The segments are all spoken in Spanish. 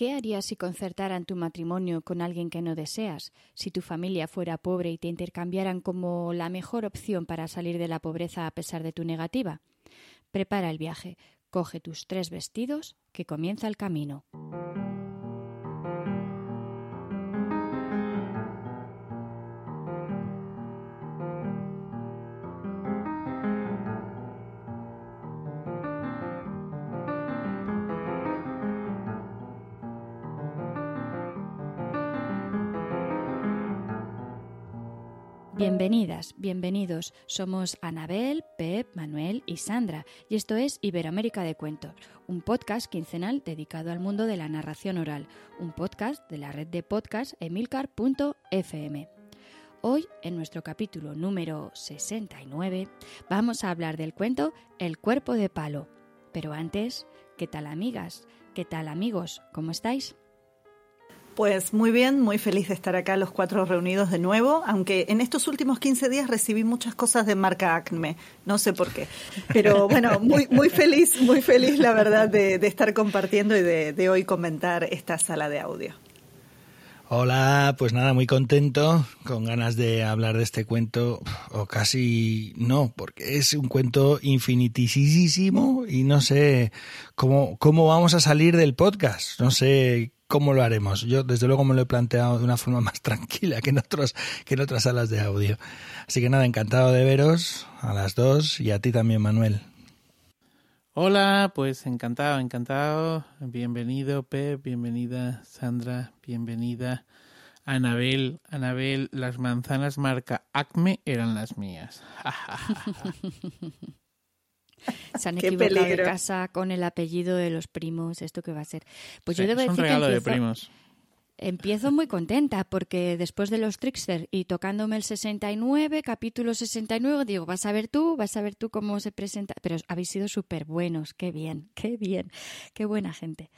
¿Qué harías si concertaran tu matrimonio con alguien que no deseas? Si tu familia fuera pobre y te intercambiaran como la mejor opción para salir de la pobreza a pesar de tu negativa. Prepara el viaje, coge tus tres vestidos, que comienza el camino. Bienvenidas, bienvenidos. Somos Anabel, Pep, Manuel y Sandra y esto es Iberoamérica de Cuentos, un podcast quincenal dedicado al mundo de la narración oral, un podcast de la red de podcast emilcar.fm. Hoy, en nuestro capítulo número 69, vamos a hablar del cuento El cuerpo de palo. Pero antes, ¿qué tal amigas? ¿Qué tal amigos? ¿Cómo estáis? Pues muy bien, muy feliz de estar acá los cuatro reunidos de nuevo, aunque en estos últimos 15 días recibí muchas cosas de marca Acme, no sé por qué. Pero bueno, muy, muy feliz, muy feliz la verdad de, estar compartiendo y de, hoy comentar esta sala de audio. Hola, pues nada, muy contento, con ganas de hablar de este cuento, o casi no, porque es un cuento infinitísimo y no sé cómo, cómo vamos a salir del podcast, no sé cómo lo haremos. Yo, desde luego, me lo he planteado de una forma más tranquila que en, otros, que en otras salas de audio. Así que nada, encantado de veros a las dos y a ti también, Manuel. Hola, pues encantado, encantado. Bienvenido, Pep, bienvenida, Sandra, bienvenida. Anabel, Anabel, las manzanas marca Acme eran las mías. Se han equivocado de casa con el apellido de los primos, esto que va a ser. Pues yo debo decir regalo que de primos. Empiezo muy contenta porque después de los Trickster y tocándome el 69, capítulo 69, digo, vas a ver tú, vas a ver tú cómo se presenta. Pero habéis sido súper buenos, qué bien, qué bien, qué buena gente.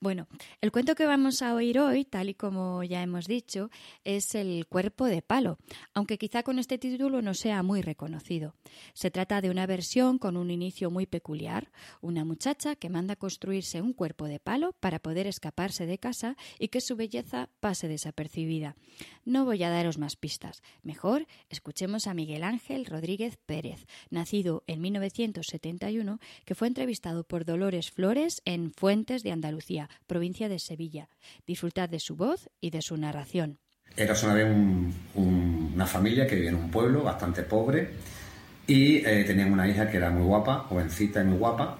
Bueno, el cuento que vamos a oír hoy, tal y como ya hemos dicho, es El cuerpo de palo, aunque quizá con este título no sea muy reconocido. Se trata de una versión con un inicio muy peculiar, una muchacha que manda construirse un cuerpo de palo para poder escaparse de casa y que su belleza pase desapercibida. No voy a daros más pistas. Mejor escuchemos a Miguel Ángel Rodríguez Pérez, nacido en 1971, que fue entrevistado por Dolores Flores en Fuentes de Andalucía, provincia de Sevilla. Disfrutad de su voz y de su narración. Era una una familia que vivía en un pueblo bastante pobre y eh, tenían una hija que era muy guapa, jovencita y muy guapa,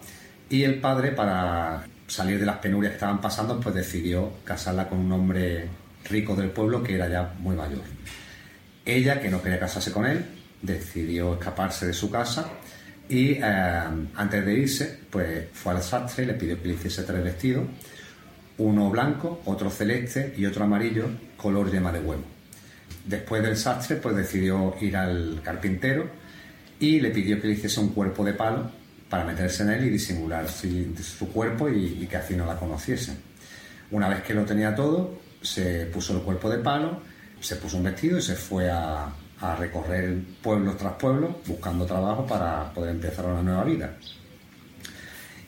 y el padre para salir de las penurias que estaban pasando, pues decidió casarla con un hombre rico del pueblo que era ya muy mayor. Ella, que no quería casarse con él, decidió escaparse de su casa y eh, antes de irse, pues fue al sastre y le pidió que le hiciese tres vestidos, uno blanco, otro celeste y otro amarillo, color yema de huevo. Después del sastre, pues decidió ir al carpintero y le pidió que le hiciese un cuerpo de palo para meterse en él y disimular su, cuerpo y, que así no la conociesen. Una vez que lo tenía todo, se puso el cuerpo de palo, se puso un vestido y se fue a, recorrer pueblos tras pueblos buscando trabajo para poder empezar una nueva vida.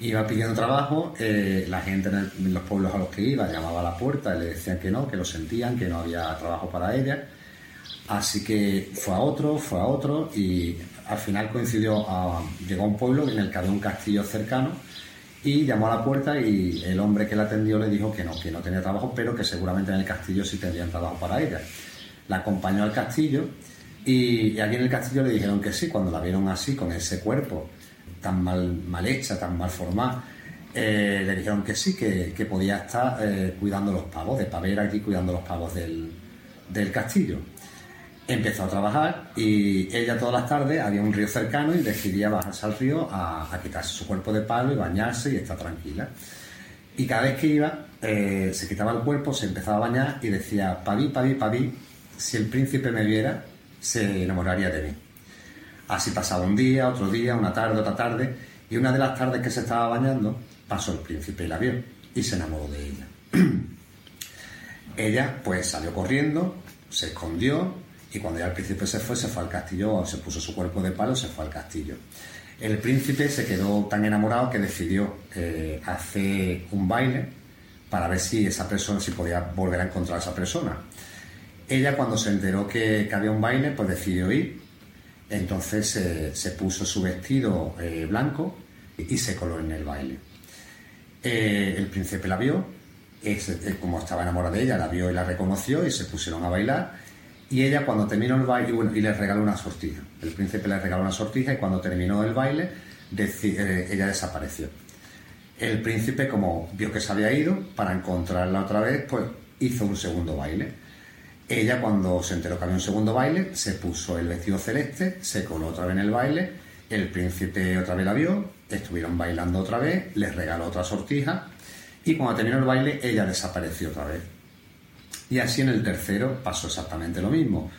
Iba pidiendo trabajo, eh, la gente en, los pueblos a los que iba llamaba a la puerta y le decían que no, que lo sentían, que no había trabajo para ella. Así que fue a otro, fue a otro y al final coincidió, a, llegó a un pueblo en el que había un castillo cercano y llamó a la puerta y el hombre que la atendió le dijo que no, que no tenía trabajo, pero que seguramente en el castillo sí tendrían trabajo para ella. La acompañó al castillo y, aquí en el castillo le dijeron que sí, cuando la vieron así, con ese cuerpo tan mal, hecha, tan mal formada, eh, le dijeron que sí, que, podía estar eh, cuidando los pavos, de pavera aquí cuidando los pavos del castillo empezó a trabajar y ella todas las tardes había un río cercano y decidía bajarse al río a, quitarse su cuerpo de palo y bañarse y estar tranquila. Y cada vez que iba, eh, se quitaba el cuerpo, se empezaba a bañar y decía, paví, paví, paví, si el príncipe me viera, se enamoraría de mí. Así pasaba un día, otro día, una tarde, otra tarde, y una de las tardes que se estaba bañando, pasó el príncipe y la vio y se enamoró de ella. ella pues salió corriendo, se escondió y cuando ya el príncipe se fue, se fue al castillo, se puso su cuerpo de palo, se fue al castillo. El príncipe se quedó tan enamorado que decidió eh, hacer un baile para ver si esa persona, si podía volver a encontrar a esa persona. Ella cuando se enteró que, había un baile, pues decidió ir. Entonces eh, se puso su vestido eh, blanco y se coló en el baile. El príncipe la vio, como estaba enamorado de ella, la vio y la reconoció y se pusieron a bailar. Y ella cuando terminó el baile, y, bueno, le regaló una sortija. El príncipe le regaló una sortija y cuando terminó el baile, ella desapareció. El príncipe, como vio que se había ido, para encontrarla otra vez, pues hizo un segundo baile. Ella, cuando se enteró que había un segundo baile, se puso el vestido celeste, se coló otra vez en el baile, el príncipe otra vez la vio, estuvieron bailando otra vez, les regaló otra sortija y cuando terminó el baile ella desapareció otra vez. Y así en el tercero pasó exactamente lo mismo.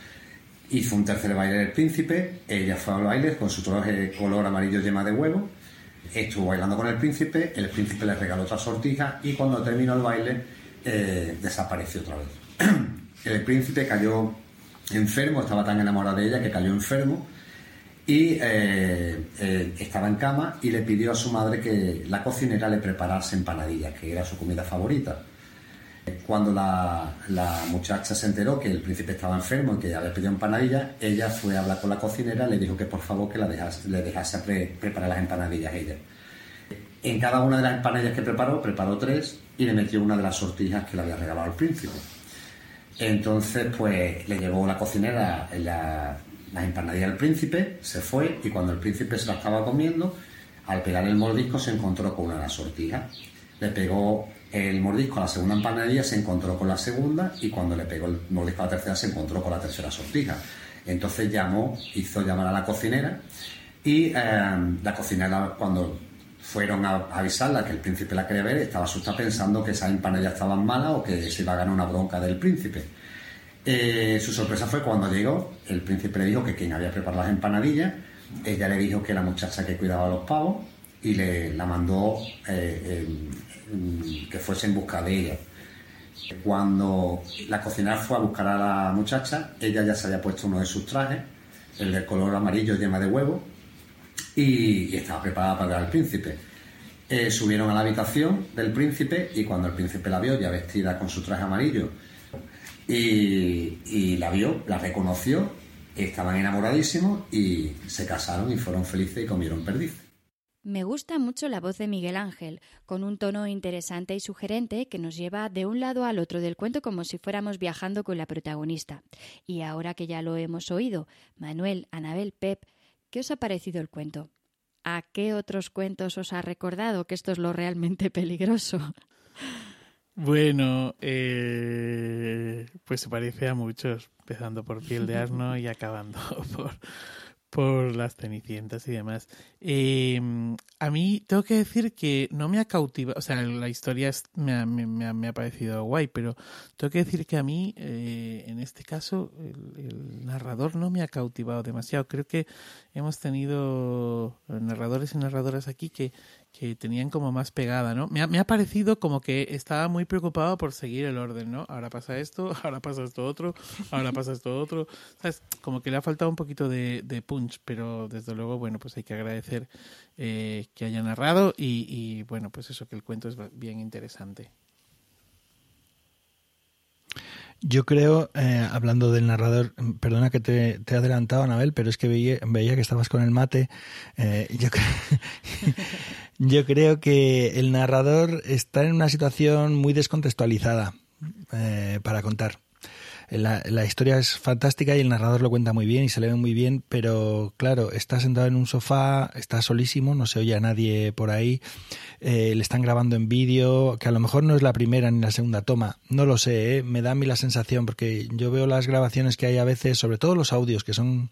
Hizo un tercer baile del príncipe, ella fue al baile con su traje color amarillo yema de huevo, estuvo bailando con el príncipe, el príncipe le regaló otra sortija y cuando terminó el baile eh, desapareció otra vez. el príncipe cayó enfermo, estaba tan enamorado de ella que cayó enfermo y eh, eh, estaba en cama y le pidió a su madre que la cocinera le preparase empanadillas, que era su comida favorita. Cuando la, muchacha se enteró que el príncipe estaba enfermo y que había pedido empanadillas, ella fue a hablar con la cocinera le dijo que por favor que la le dejase preparar las empanadillas ella. En cada una de las empanadillas que preparó, preparó tres y le metió una de las sortijas que le había regalado al príncipe. Entonces, pues le llevó la cocinera la, la empanadilla al príncipe, se fue y cuando el príncipe se la estaba comiendo, al pegar el mordisco se encontró con una de las sortijas. Le pegó el mordisco a la segunda empanadilla, se encontró con la segunda y cuando le pegó el mordisco a la tercera se encontró con la tercera sortija. Entonces llamó, hizo llamar a la cocinera y eh, la cocinera cuando fueron a avisarla que el príncipe la quería ver, estaba asustada pensando que esas empanadillas estaban malas o que se iba a ganar una bronca del príncipe. Eh, su sorpresa fue cuando llegó, el príncipe le dijo que quien había preparado las empanadillas, ella le dijo que la muchacha que cuidaba los pavos y le la mandó eh, que fuese en busca de ella. Cuando la cocinera fue a buscar a la muchacha, ella ya se había puesto uno de sus trajes, el de color amarillo yema de huevo, y, estaba preparada para ver al príncipe. Eh, subieron a la habitación del príncipe y cuando el príncipe la vio ya vestida con su traje amarillo y, la vio, la reconoció, estaban enamoradísimos y se casaron y fueron felices y comieron perdiz. Me gusta mucho la voz de Miguel Ángel, con un tono interesante y sugerente que nos lleva de un lado al otro del cuento como si fuéramos viajando con la protagonista. Y ahora que ya lo hemos oído, Manuel, Anabel, Pep, ¿qué os ha parecido el cuento? ¿A qué otros cuentos os ha recordado que esto es lo realmente peligroso? Bueno, eh, pues se parece a muchos, empezando por piel de asno y acabando por, por las cenicientas y demás. Eh, a mí tengo que decir que no me ha cautivado, o sea, la historia me, ha, me, ha, parecido guay, pero tengo que decir que a mí, eh, en este caso, el, narrador no me ha cautivado demasiado. Creo que hemos tenido narradores y narradoras aquí que que tenían como más pegada, ¿no? Me ha, me ha, parecido como que estaba muy preocupado por seguir el orden, ¿no? Ahora pasa esto, ahora pasa esto otro, ahora pasa esto otro. ¿Sabes? Como que le ha faltado un poquito de, punch, pero desde luego, bueno, pues hay que agradecer eh, que haya narrado y, bueno, pues eso, que el cuento es bien interesante. Yo creo, eh, hablando del narrador, perdona que te, te, he adelantado, Anabel, pero es que veía, veía que estabas con el mate. Eh, yo, yo, creo que el narrador está en una situación muy descontextualizada eh, para contar. La, historia es fantástica y el narrador lo cuenta muy bien y se le ve muy bien, pero claro, está sentado en un sofá, está solísimo, no se oye a nadie por ahí, eh, le están grabando en vídeo, que a lo mejor no es la primera ni la segunda toma, no lo sé, ¿eh? me da a mí la sensación, porque yo veo las grabaciones que hay a veces, sobre todo los audios, que son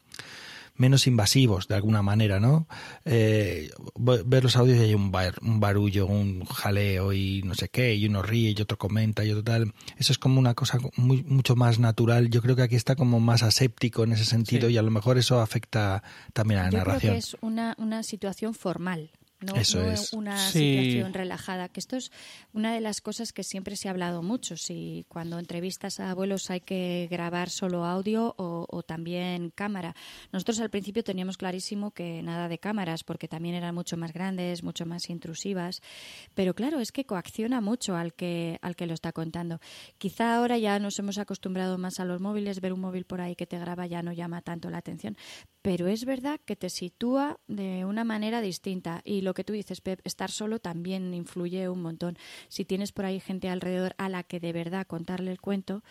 menos invasivos de alguna manera, ¿no? Eh, ver los audios y hay un, un barullo, un jaleo y no sé qué, y uno ríe y otro comenta y otro tal. Eso es como una cosa muy, mucho más natural. Yo creo que aquí está como más aséptico en ese sentido y a lo mejor eso afecta también a la Yo narración. Creo que es una, una situación formal no, Eso no es. una Sí. situación relajada. Que esto es una de las cosas que siempre se ha hablado mucho. Si cuando entrevistas a abuelos hay que grabar solo audio o, o también cámara. Nosotros al principio teníamos clarísimo que nada de cámaras, porque también eran mucho más grandes, mucho más intrusivas. Pero claro, es que coacciona mucho al que, al que lo está contando. Quizá ahora ya nos hemos acostumbrado más a los móviles, ver un móvil por ahí que te graba ya no llama tanto la atención. Pero es verdad que te sitúa de una manera distinta. Y lo que tú dices, Pep, estar solo también influye un montón. Si tienes por ahí gente alrededor a la que de verdad contarle el cuento,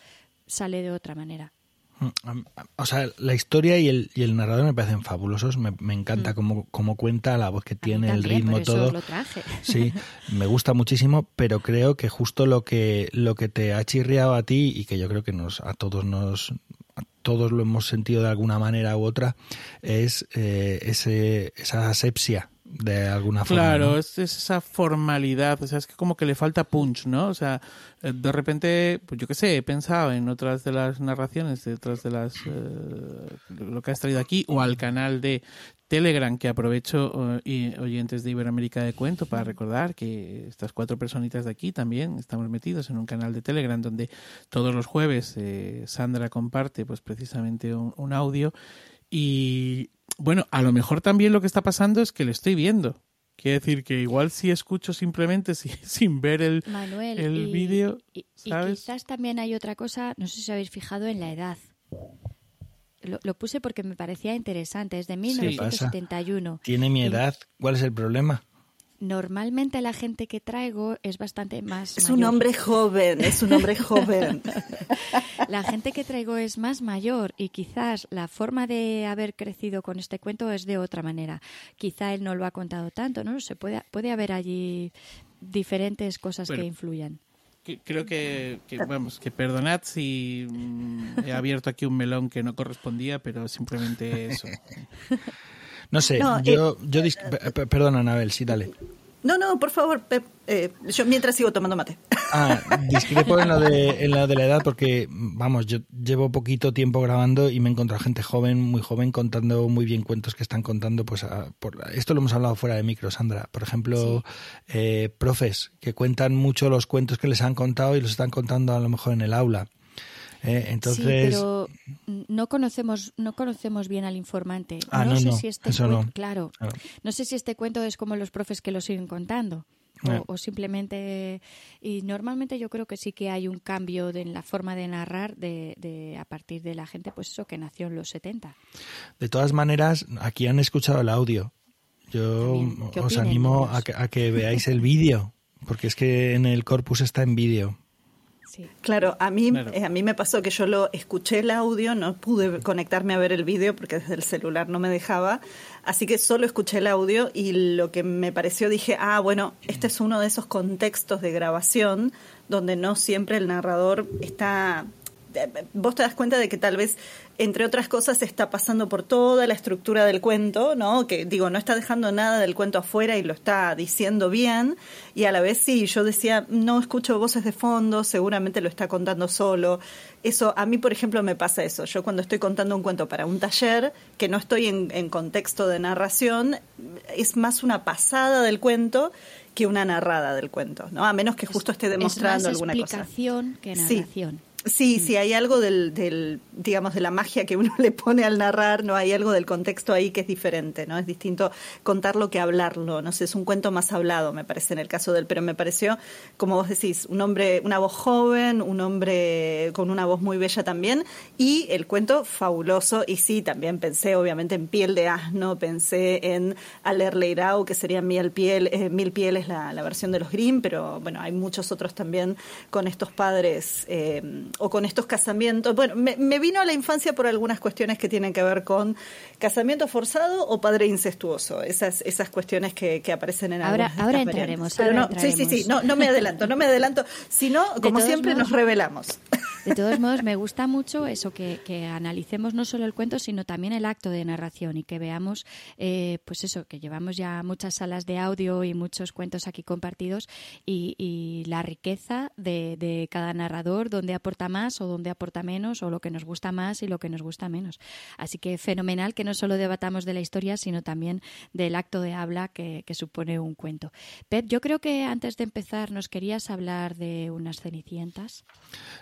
sale de otra manera. Mm, O sea, la historia y el, y el narrador me parecen fabulosos. Me, me encanta cómo, cómo cuenta, la voz que Mm. Tiene, el ritmo, por eso todo. lo traje. Sí, me gusta muchísimo, pero creo que justo lo que lo que te ha chirriado a ti y que yo creo que nos a todos nos a todos lo hemos sentido de alguna manera u otra es eh, ese esa asepsia de alguna forma. Claro, ¿no? es, es esa formalidad, o sea, es que como que le falta punch, ¿no? O sea, eh, de repente, pues yo qué sé, he pensado en otras de las narraciones, de otras de las, eh, lo que has traído aquí, o al canal de Telegram, que aprovecho, eh, y oyentes de Iberoamérica de Cuento, para recordar que estas cuatro personitas de aquí también estamos metidos en un canal de Telegram donde todos los jueves eh, Sandra comparte pues precisamente un, un audio y bueno, a lo mejor también lo que está pasando es que lo estoy viendo. Quiere decir que igual si escucho simplemente si- sin ver el, Manuel, el vídeo, y, y ¿sabes? quizás también hay otra cosa, no sé si os habéis fijado en la edad. Lo, lo puse porque me parecía interesante, es de pasa? 1971. Tiene mi Y edad, ¿cuál es el problema? Normalmente la gente que traigo es bastante más Es mayor. un hombre joven, es un hombre joven. La gente que traigo es más mayor y quizás la forma de haber crecido con este cuento es de otra manera. Quizá él no lo ha contado tanto, no lo sé, puede, puede haber allí diferentes cosas Bueno. que influyan. Creo que, que, vamos, que perdonad si mm, he abierto aquí un melón que no correspondía, pero simplemente eso. No sé, No, yo, yo dis- p- p- perdona, Anabel, sí, dale. No, no, por favor, Pep, eh, yo mientras sigo tomando mate. Ah, discrepo en lo, de, en lo de la edad porque, vamos, yo llevo poquito tiempo grabando y me he encontrado gente joven, muy joven, contando muy bien cuentos que están contando. pues a- por, Esto lo hemos hablado fuera de micro, Sandra. Por ejemplo, eh, profes que cuentan mucho los cuentos que les han contado y los están contando a lo mejor en el aula. Eh, entonces, Sí, pero no conocemos, no conocemos bien al informante. Ah, no, no, sé no, si este eso cuen- no. claro, Claro. no sé si este cuento es como los profes que lo siguen contando. O, Eh. o simplemente y normalmente yo creo que sí que hay un cambio de, en la forma de narrar de, de a partir de la gente pues eso que nació en los 70 de todas maneras, aquí han escuchado el audio. Yo También. ¿Qué os opinen animo a que, a que veáis el vídeo, porque es que en el corpus está en vídeo. Sí Claro, a mí, Claro. eh, a mí me pasó que yo lo escuché el audio, no pude conectarme a ver el vídeo porque desde el celular no me dejaba, así que solo escuché el audio y lo que me pareció dije, ah, bueno, este es uno de esos contextos de grabación donde no siempre el narrador está... eh, Vos te das cuenta de que tal vez, entre otras cosas, está pasando por toda la estructura del cuento, ¿no? Que digo, no está dejando nada del cuento afuera y lo está diciendo bien. Y a la vez sí, yo decía, no escucho voces de fondo, seguramente lo está contando solo. Eso, a mí, por ejemplo, me pasa eso. Yo cuando estoy contando un cuento para un taller, que no estoy en, en contexto de narración, es más una pasada del cuento que una narrada del cuento, ¿no? A menos que justo esté demostrando es más alguna cosa. explicación que narración Sí, sí, hay algo del, del, digamos, de la magia que uno le pone al narrar, ¿no? Hay algo del contexto ahí que es diferente, ¿no? Es distinto contarlo que hablarlo, no sé, es un cuento más hablado, me parece, en el caso del, pero me pareció, como vos decís, un hombre, una voz joven, un hombre con una voz muy bella también, y el cuento fabuloso, y sí, también pensé, obviamente, en Piel de Asno, pensé en Aler Leirao, que sería Mil Piel, eh, Mil Pieles, la, la versión de los Grimm, pero bueno, hay muchos otros también con estos padres eh, o con estos casamientos. Bueno, me, me vino a la infancia por algunas cuestiones que tienen que ver con casamiento forzado o padre incestuoso, esas, esas cuestiones que, que aparecen en Ahora- algunas ahora entraremos. Pero ahora no, Sí, sí, sí, no, no me adelanto, no me adelanto, sino, como siempre, modos- nos revelamos. De todos modos, me gusta mucho eso, que, que, analicemos no solo el cuento, sino también el acto de narración y que veamos, eh, pues eso, que llevamos ya muchas salas de audio y muchos cuentos aquí compartidos y, y la riqueza de, de, cada narrador, dónde aporta más o dónde aporta menos, o lo que nos gusta más y lo que nos gusta menos. Así que fenomenal que no solo debatamos de la historia, sino también del acto de habla que, que supone un cuento. Pep, yo creo que antes de empezar nos querías hablar de unas cenicientas.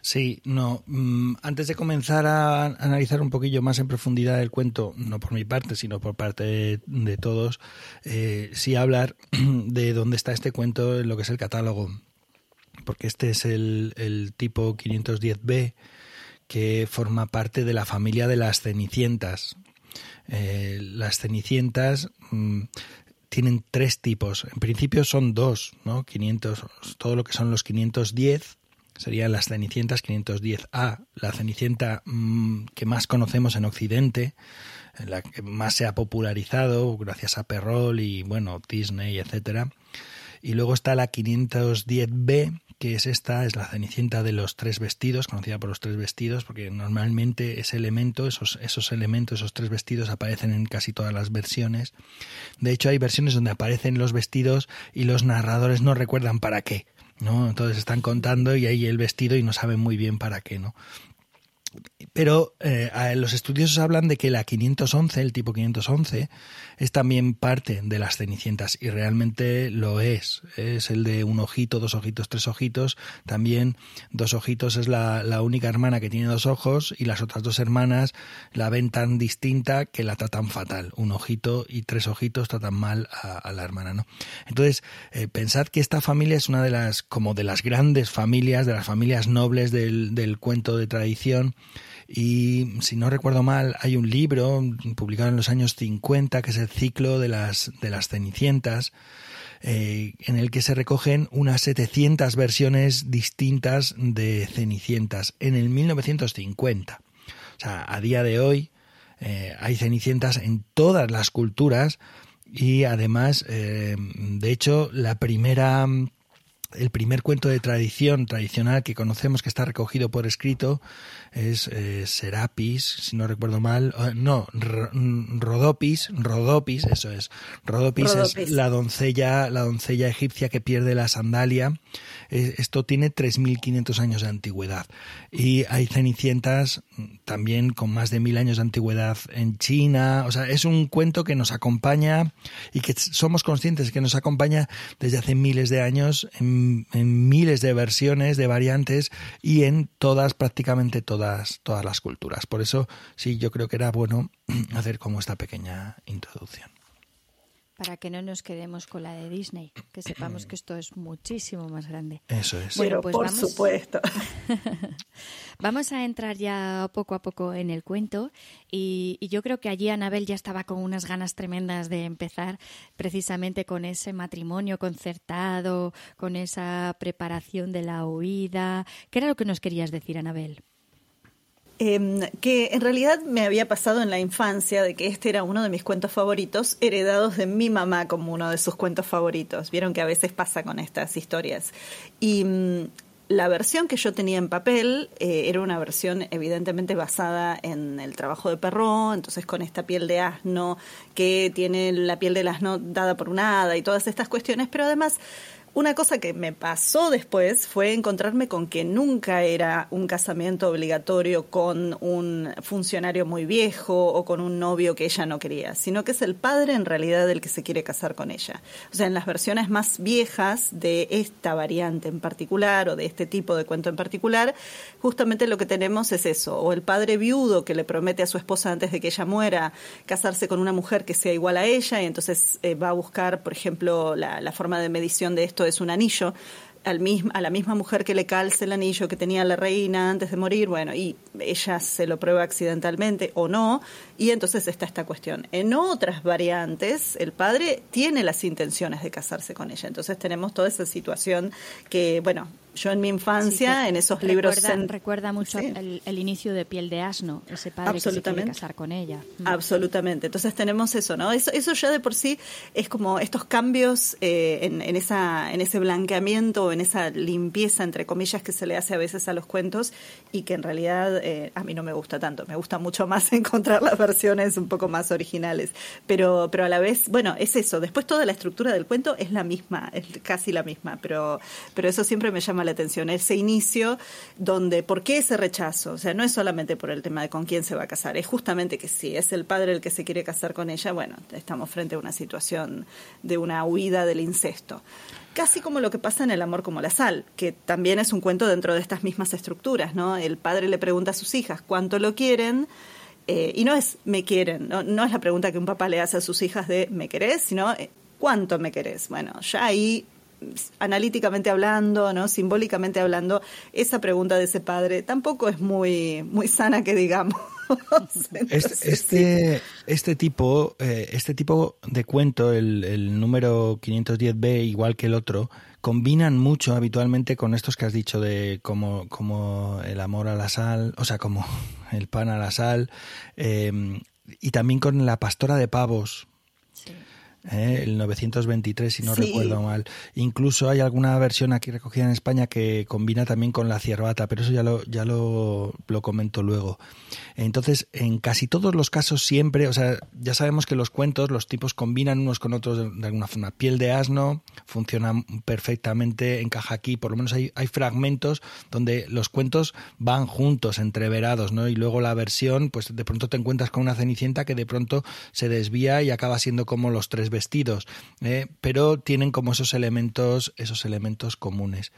Sí. Mm, antes de comenzar a analizar un poquillo más en profundidad el cuento, no por mi parte, sino por parte de, todos, eh, sí hablar de dónde está este cuento en lo que es el catálogo. Porque este es el, el tipo 510b que forma parte de la familia de las cenicientas. Eh, las cenicientas mm, tienen tres tipos. En principio son dos, ¿no? 500, todo lo que son los 510 serían las Cenicientas 510A, la Cenicienta mm, que más conocemos en Occidente, la que más se ha popularizado gracias a Perrol y bueno, Disney, etcétera. Y luego está la 510B, que es esta, es la Cenicienta de los tres vestidos, conocida por los tres vestidos, porque normalmente ese elemento, esos, esos elementos, esos tres vestidos aparecen en casi todas las versiones. De hecho, hay versiones donde aparecen los vestidos y los narradores no recuerdan para qué. ¿No? Entonces están contando y ahí el vestido y no saben muy bien para qué, ¿no? Pero eh, los estudiosos hablan de que la 511, el tipo 511, es también parte de las cenicientas y realmente lo es. Es el de un ojito, dos ojitos, tres ojitos. También dos ojitos es la, única hermana que tiene dos ojos y las otras dos hermanas la ven tan distinta que la tratan fatal. Un ojito y tres ojitos tratan mal a, la hermana, ¿no? Entonces, eh, pensad que esta familia es una de las, como de las grandes familias, de las familias nobles del, del cuento de tradición y si no recuerdo mal, hay un libro publicado en los años 50 que es el ciclo de las, de las Cenicientas, eh, en el que se recogen unas 700 versiones distintas de Cenicientas en el 1950. O sea, a día de hoy eh, hay Cenicientas en todas las culturas y además, eh, de hecho, la primera el primer cuento de tradición tradicional que conocemos que está recogido por escrito es eh, Serapis, si no recuerdo mal, no, Rodopis, Rodopis, eso es. Rodopis, es la doncella, la doncella egipcia que pierde la sandalia. esto tiene 3.500 años de antigüedad. Y hay cenicientas también con más de mil años de antigüedad en China. O sea, es un cuento que nos acompaña y que somos conscientes que nos acompaña desde hace miles de años en, en miles de versiones, de variantes y en todas, prácticamente todas todas, las culturas. Por eso sí, yo creo que era bueno hacer como esta pequeña introducción. Para que no nos quedemos con la de Disney, que sepamos que esto es muchísimo más grande. Eso es. Bueno, pues por supuesto. vamos a entrar ya poco a poco en el cuento y, y, yo creo que allí Anabel ya estaba con unas ganas tremendas de empezar precisamente con ese matrimonio concertado, con esa preparación de la huida. ¿Qué era lo que nos querías decir, Anabel? Em, que en realidad me había pasado en la infancia de que este era uno de mis cuentos favoritos, heredados de mi mamá como uno de sus cuentos favoritos. Vieron que a veces pasa con estas historias. Y mm, la versión que yo tenía en papel eh, era una versión evidentemente basada en el trabajo de Perro, entonces con esta piel de asno que tiene la piel del asno dada por un hada y todas estas cuestiones, pero además una cosa que me pasó después fue encontrarme con que nunca era un casamiento obligatorio con un funcionario muy viejo o con un novio que ella no quería, sino que es el padre en realidad el que se quiere casar con ella. O sea, en las versiones más viejas de esta variante en particular o de este tipo de cuento en particular, justamente lo que tenemos es eso, o el padre viudo que le promete a su esposa antes de que ella muera casarse con una mujer que sea igual a ella y entonces eh, va a buscar, por ejemplo, la, la forma de medición de esto es un anillo al mismo, a la misma mujer que le calce el anillo que tenía la reina antes de morir, bueno, y ella se lo prueba accidentalmente o no, y entonces está esta cuestión. En otras variantes, el padre tiene las intenciones de casarse con ella, entonces tenemos toda esa situación que, bueno, Yo en mi infancia, en esos libros... Recuerda mucho el, inicio de Piel de Asno, ese padre que se quiere casar con ella. Mm. Absolutamente. Entonces tenemos eso, ¿no? Eso, eso ya de por sí es como estos cambios eh, en, en, esa, en ese blanqueamiento, en esa limpieza, entre comillas, que se le hace a veces a los cuentos y que en realidad eh, a mí no me gusta tanto. Me gusta mucho más encontrar las versiones un poco más originales. Pero, pero a la vez, bueno, es eso. Después toda la estructura del cuento es la misma, es casi la misma, pero, pero eso siempre me llama la atención. Ese inicio donde, ¿por qué ese rechazo? O sea, no es solamente por el tema de con quién se va a casar, es justamente que si es el padre el que se quiere casar con ella, bueno, estamos frente a una situación de una huida del incesto casi como lo que pasa en El amor como la sal, que también es un cuento dentro de estas mismas estructuras, ¿no? El padre le pregunta a sus hijas cuánto lo quieren, eh, y no es me quieren, ¿no? no es la pregunta que un papá le hace a sus hijas de me querés, sino eh, cuánto me querés. Bueno, ya ahí analíticamente hablando, ¿no? simbólicamente hablando, esa pregunta de ese padre tampoco es muy, muy sana que digamos. este, este, tipo, eh, este tipo de cuento, el, el número 510b, igual que el otro, combinan mucho habitualmente con estos que has dicho de como, como el amor a la sal, o sea, como el pan a la sal, eh, y también con la pastora de pavos, ¿eh? el 923 si no recuerdo mal. Incluso hay alguna versión aquí recogida en España que combina también con la ciervata, pero eso ya lo ya lo, lo comento luego. Entonces, en casi todos los casos siempre, o sea, ya sabemos que los cuentos, los tipos combinan unos con otros de, alguna forma. Piel de asno funciona perfectamente, encaja aquí, por lo menos hay, hay fragmentos donde los cuentos van juntos, entreverados, ¿no? Y luego la versión, pues de pronto te encuentras con una cenicienta que de pronto se desvía y acaba siendo como los tres vestidos, ¿eh? pero tienen como esos elementos, esos elementos comunes.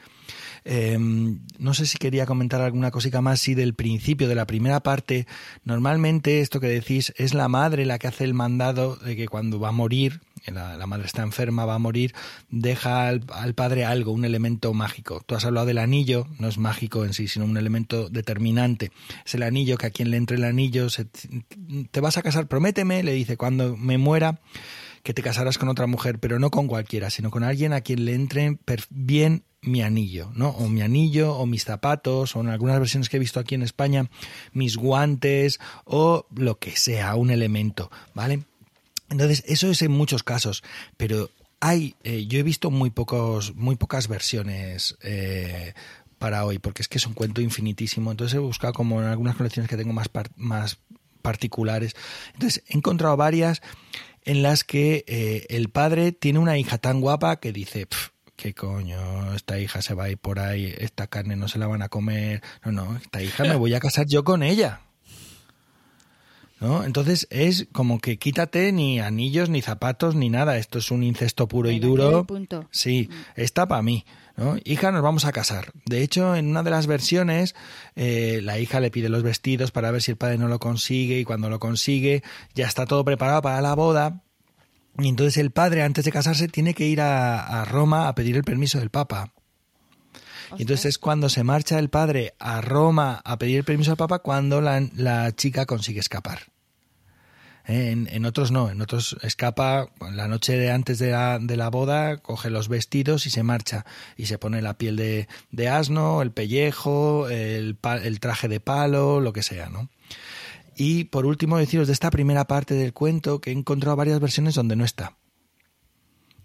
Em, no sé si quería comentar alguna cosita más, si del principio, de la primera parte, normalmente esto que decís es la madre la que hace el mandado de que cuando va a morir, la, madre está enferma, va a morir, deja al, padre algo, un elemento mágico. Tú has hablado del anillo, no es mágico en sí, sino un elemento determinante. Es el anillo que a quien le entre el anillo, te vas a casar, prométeme, le dice, cuando me muera, que te casarás con otra mujer, pero no con cualquiera, sino con alguien a quien le entre bien mi anillo, ¿no? O mi anillo, o mis zapatos, o en algunas versiones que he visto aquí en España, mis guantes, o lo que sea, un elemento, ¿vale? Entonces, eso es en muchos casos, pero hay, eh, yo he visto muy pocos, muy pocas versiones eh, para hoy, porque es que es un cuento infinitísimo. Entonces he buscado como en algunas colecciones que tengo más, más particulares. Entonces he encontrado varias en las que eh, el padre tiene una hija tan guapa que dice, ¿qué coño? Esta hija se va a ir por ahí, esta carne no se la van a comer. No, no, esta hija me voy a casar yo con ella. ¿No? Entonces es como que quítate ni anillos, ni zapatos, ni nada. Esto es un incesto puro y duro. Sí, está para mí. Hija, nos vamos a casar. De hecho, en una de las versiones, eh, la hija le pide los vestidos para ver si el padre no lo consigue y cuando lo consigue, ya está todo preparado para la boda. Y entonces el padre, antes de casarse, tiene que ir a, Roma a pedir el permiso del Papa. Y entonces es cuando se marcha el padre a Roma a pedir el permiso al Papa cuando la chica consigue escapar. En, otros no, en otros escapa la noche de antes de la, de la, boda, coge los vestidos y se marcha. Y se pone la piel de, de asno, el pellejo, el, el, traje de palo, lo que sea, ¿no? Y por último deciros de esta primera parte del cuento que he encontrado varias versiones donde no está,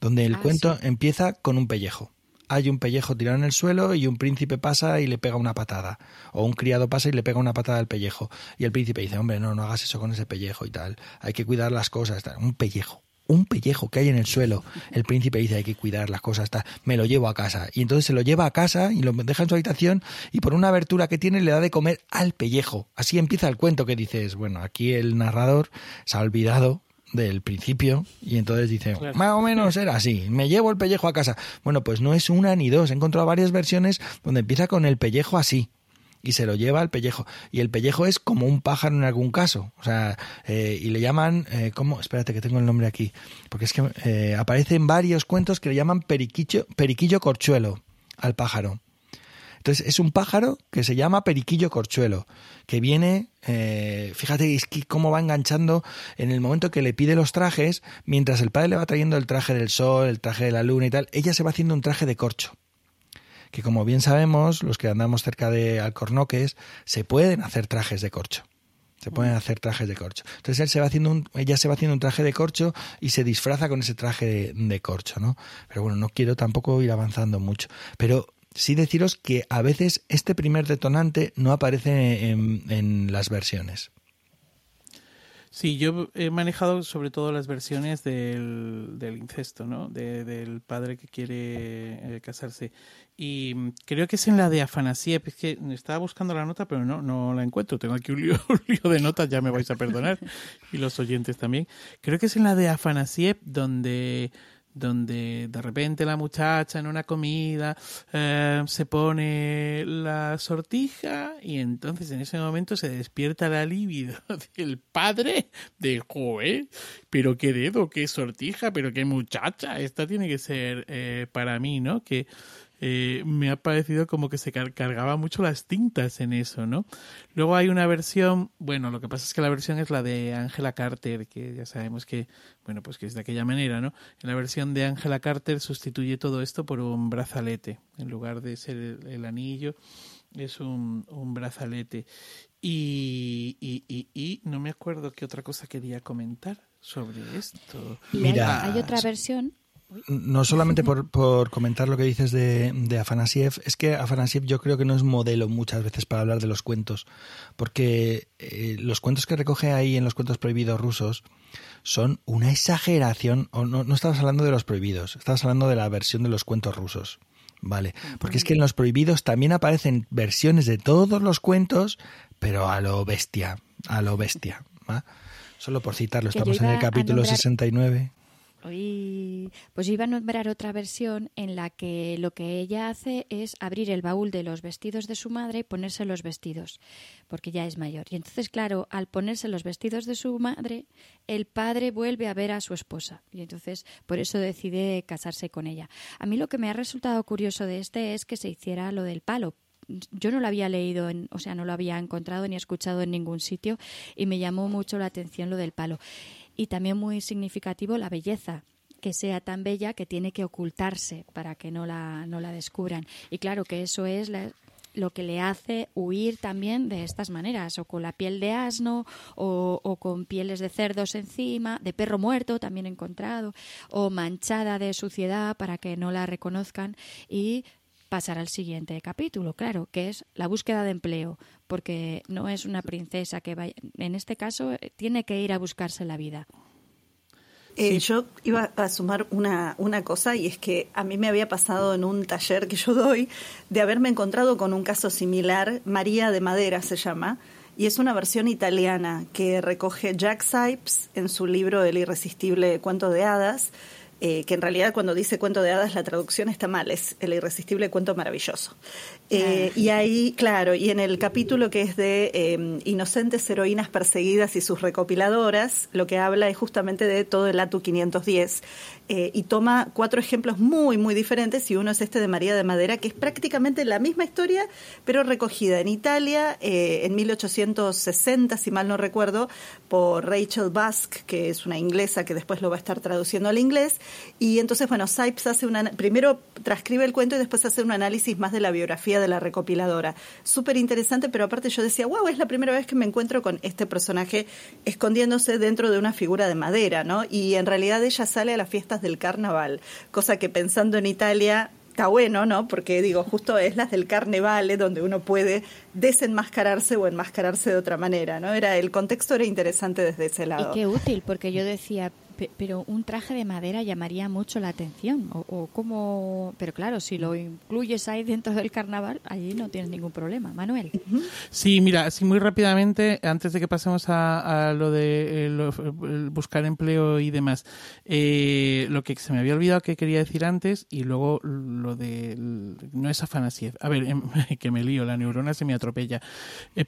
donde el ah, cuento empieza con un pellejo hay un pellejo tirado en el suelo y un príncipe pasa y le pega una patada. O un criado pasa y le pega una patada al pellejo. Y el príncipe dice, hombre, no, no hagas eso con ese pellejo y tal. Hay que cuidar las cosas. Un pellejo. Un pellejo que hay en el suelo. El príncipe dice, hay que cuidar las cosas. Tal. Me lo llevo a casa. Y entonces se lo lleva a casa y lo deja en su habitación y por una abertura que tiene le da de comer al pellejo. Así empieza el cuento que dices, bueno, aquí el narrador se ha olvidado del principio y entonces dice, más o menos era así, me llevo el pellejo a casa. Bueno, pues no es una ni dos, he encontrado varias versiones donde empieza con el pellejo así y se lo lleva al pellejo. Y el pellejo es como un pájaro en algún caso. O sea, eh, y le llaman, eh, ¿cómo? Espérate que tengo el nombre aquí. Porque es que eh, aparece en varios cuentos que le llaman periquillo, periquillo corchuelo al pájaro. Entonces es un pájaro que se llama periquillo corchuelo, que viene, eh, fíjate cómo va enganchando en el momento que le pide los trajes, mientras el padre le va trayendo el traje del sol, el traje de la luna y tal, ella se va haciendo un traje de corcho que como bien sabemos, los que andamos cerca de Alcornoques, se pueden hacer trajes de corcho. Se pueden hacer trajes de corcho. Entonces él se va haciendo un, ella se va haciendo un traje de corcho y se disfraza con ese traje de, de corcho, ¿no? Pero bueno, no quiero tampoco ir avanzando mucho. Pero sí deciros que a veces este primer detonante no aparece en, en las versiones. Sí, yo he manejado sobre todo las versiones del, del incesto, ¿no? De, del padre que quiere eh, casarse. Y creo que es en la de Afanasiev. Es que estaba buscando la nota, pero no, no la encuentro. Tengo aquí un lío, un lío de notas, ya me vais a perdonar. y los oyentes también. Creo que es en la de Afanasiev donde donde de repente la muchacha en una comida eh, se pone la sortija y entonces en ese momento se despierta la libido del padre de joe pero qué dedo, qué sortija, pero qué muchacha, esta tiene que ser eh, para mí, ¿no? Que eh, me ha parecido como que se cargaba mucho las tintas en eso, ¿no? Luego hay una versión, bueno, lo que pasa es que la versión es la de Angela Carter, que ya sabemos que, bueno, pues que es de aquella manera, ¿no? En la versión de Angela Carter sustituye todo esto por un brazalete, en lugar de ser el, anillo, es un, un brazalete. Y, y, y, y, no me acuerdo qué otra cosa quería comentar sobre esto. Mira, hay otra versión no solamente por, por, comentar lo que dices de, de, Afanasiev, es que Afanasiev yo creo que no es modelo muchas veces para hablar de los cuentos, porque eh, los cuentos que recoge ahí en los cuentos prohibidos rusos son una exageración, o no, no estabas hablando de los prohibidos, estabas hablando de la versión de los cuentos rusos. Vale, porque es que en los prohibidos también aparecen versiones de todos los cuentos, pero a lo bestia, a lo bestia. Solo por citarlo, estamos en el capítulo 69 pues iba a nombrar otra versión en la que lo que ella hace es abrir el baúl de los vestidos de su madre y ponerse los vestidos, porque ya es mayor. Y entonces, claro, al ponerse los vestidos de su madre, el padre vuelve a ver a su esposa. Y entonces, por eso decide casarse con ella. A mí lo que me ha resultado curioso de este es que se hiciera lo del palo, yo no lo había leído, en, o sea, no lo había encontrado ni escuchado en ningún sitio y me llamó mucho la atención lo del palo y también muy significativo la belleza que sea tan bella que tiene que ocultarse para que no la, no la descubran. Y claro que eso es lo que le hace huir también de estas maneras, o con la piel de asno, o, o, con pieles de cerdos encima, de perro muerto también encontrado, o manchada de suciedad para que no la reconozcan y pasar al siguiente capítulo, claro, que es la búsqueda de empleo, porque no es una princesa que vaya, en este caso eh, tiene que ir a buscarse la vida. Eh, Yo iba a sumar una, una cosa y es que a mí me había pasado en un taller que yo doy de haberme encontrado con un caso similar, María de Madera se llama, y es una versión italiana que recoge Jack Sipes en su libro El irresistible cuento de hadas eh, que en realidad cuando dice cuento de hadas la traducción está mal, es el irresistible cuento maravilloso. Eh, y ahí, claro, y en el capítulo que es de eh, inocentes heroínas perseguidas y sus recopiladoras, lo que habla es justamente de todo el ATU 510 y toma cuatro ejemplos muy, muy diferentes y uno es este de María de Madera, que es prácticamente la misma historia, pero recogida en Italia en 1860, si mal no recuerdo, por Rachel Busk, que es una inglesa que después lo va a estar traduciendo al inglés, y entonces, bueno, Sipes hace una, primero transcribe el cuento y después hace un análisis más de la biografía de la recopiladora. Súper interesante, pero aparte yo decía, wow, es la primera vez que me encuentro con este personaje escondiéndose dentro de una figura de madera, ¿no? Y en realidad ella sale a las fiestas del carnaval, cosa que pensando en Italia está bueno, ¿no? Porque digo, justo es las del carnaval, donde uno puede desenmascararse o enmascararse de otra manera, ¿no? Era el contexto era interesante desde ese lado. Y qué útil, porque yo decía, pero un traje de madera llamaría mucho la atención. O, como, pero claro, si lo incluyes ahí dentro del carnaval, allí no tienes ningún problema. Manuel. Sí, mira, así muy rápidamente, antes de que pasemos a, lo de eh, buscar empleo y demás, eh, lo que se me había olvidado que quería decir antes y luego lo de no es Afanasiev. A ver, em, que me lío, la neurona se me atropella. Eh,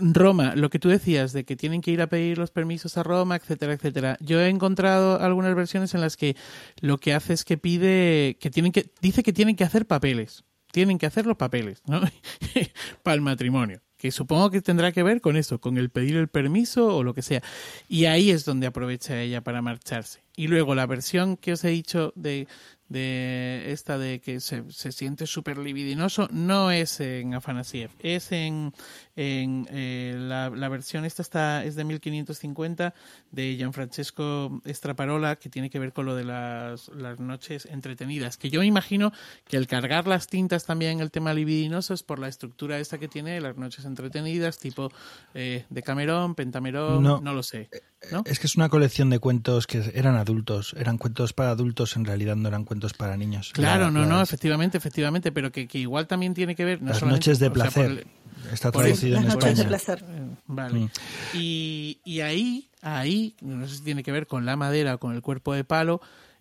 Roma, lo que tú decías de que tienen que ir a pedir los permisos a Roma, etcétera, etcétera. Yo he encontrado algunas versiones en las que lo que hace es que pide que tienen que dice que tienen que hacer papeles, tienen que hacer los papeles, ¿no? Para el matrimonio, que supongo que tendrá que ver con eso, con el pedir el permiso o lo que sea. Y ahí es donde aprovecha ella para marcharse. Y luego la versión que os he dicho de de esta de que se, se siente súper libidinoso no es en Afanasiev, es en, en eh, la, la, versión esta está es de 1550 de Gianfrancesco Estraparola que tiene que ver con lo de las, las noches entretenidas, que yo me imagino que el cargar las tintas también el tema libidinoso es por la estructura esta que tiene las noches entretenidas tipo eh, de Camerón, Pentamerón, no, no lo sé. ¿no? Es que es una colección de cuentos que eran adultos, eran cuentos para adultos, en realidad no eran cuentos para niños. Claro, no, no, efectivamente, efectivamente, pero que, que, igual también tiene que ver... No Las noches de placer. Está traducido en Las España. noches de placer. Eh, Vale. Mm. Y, y ahí, ahí, no sé si tiene que ver con la madera o con el cuerpo de palo,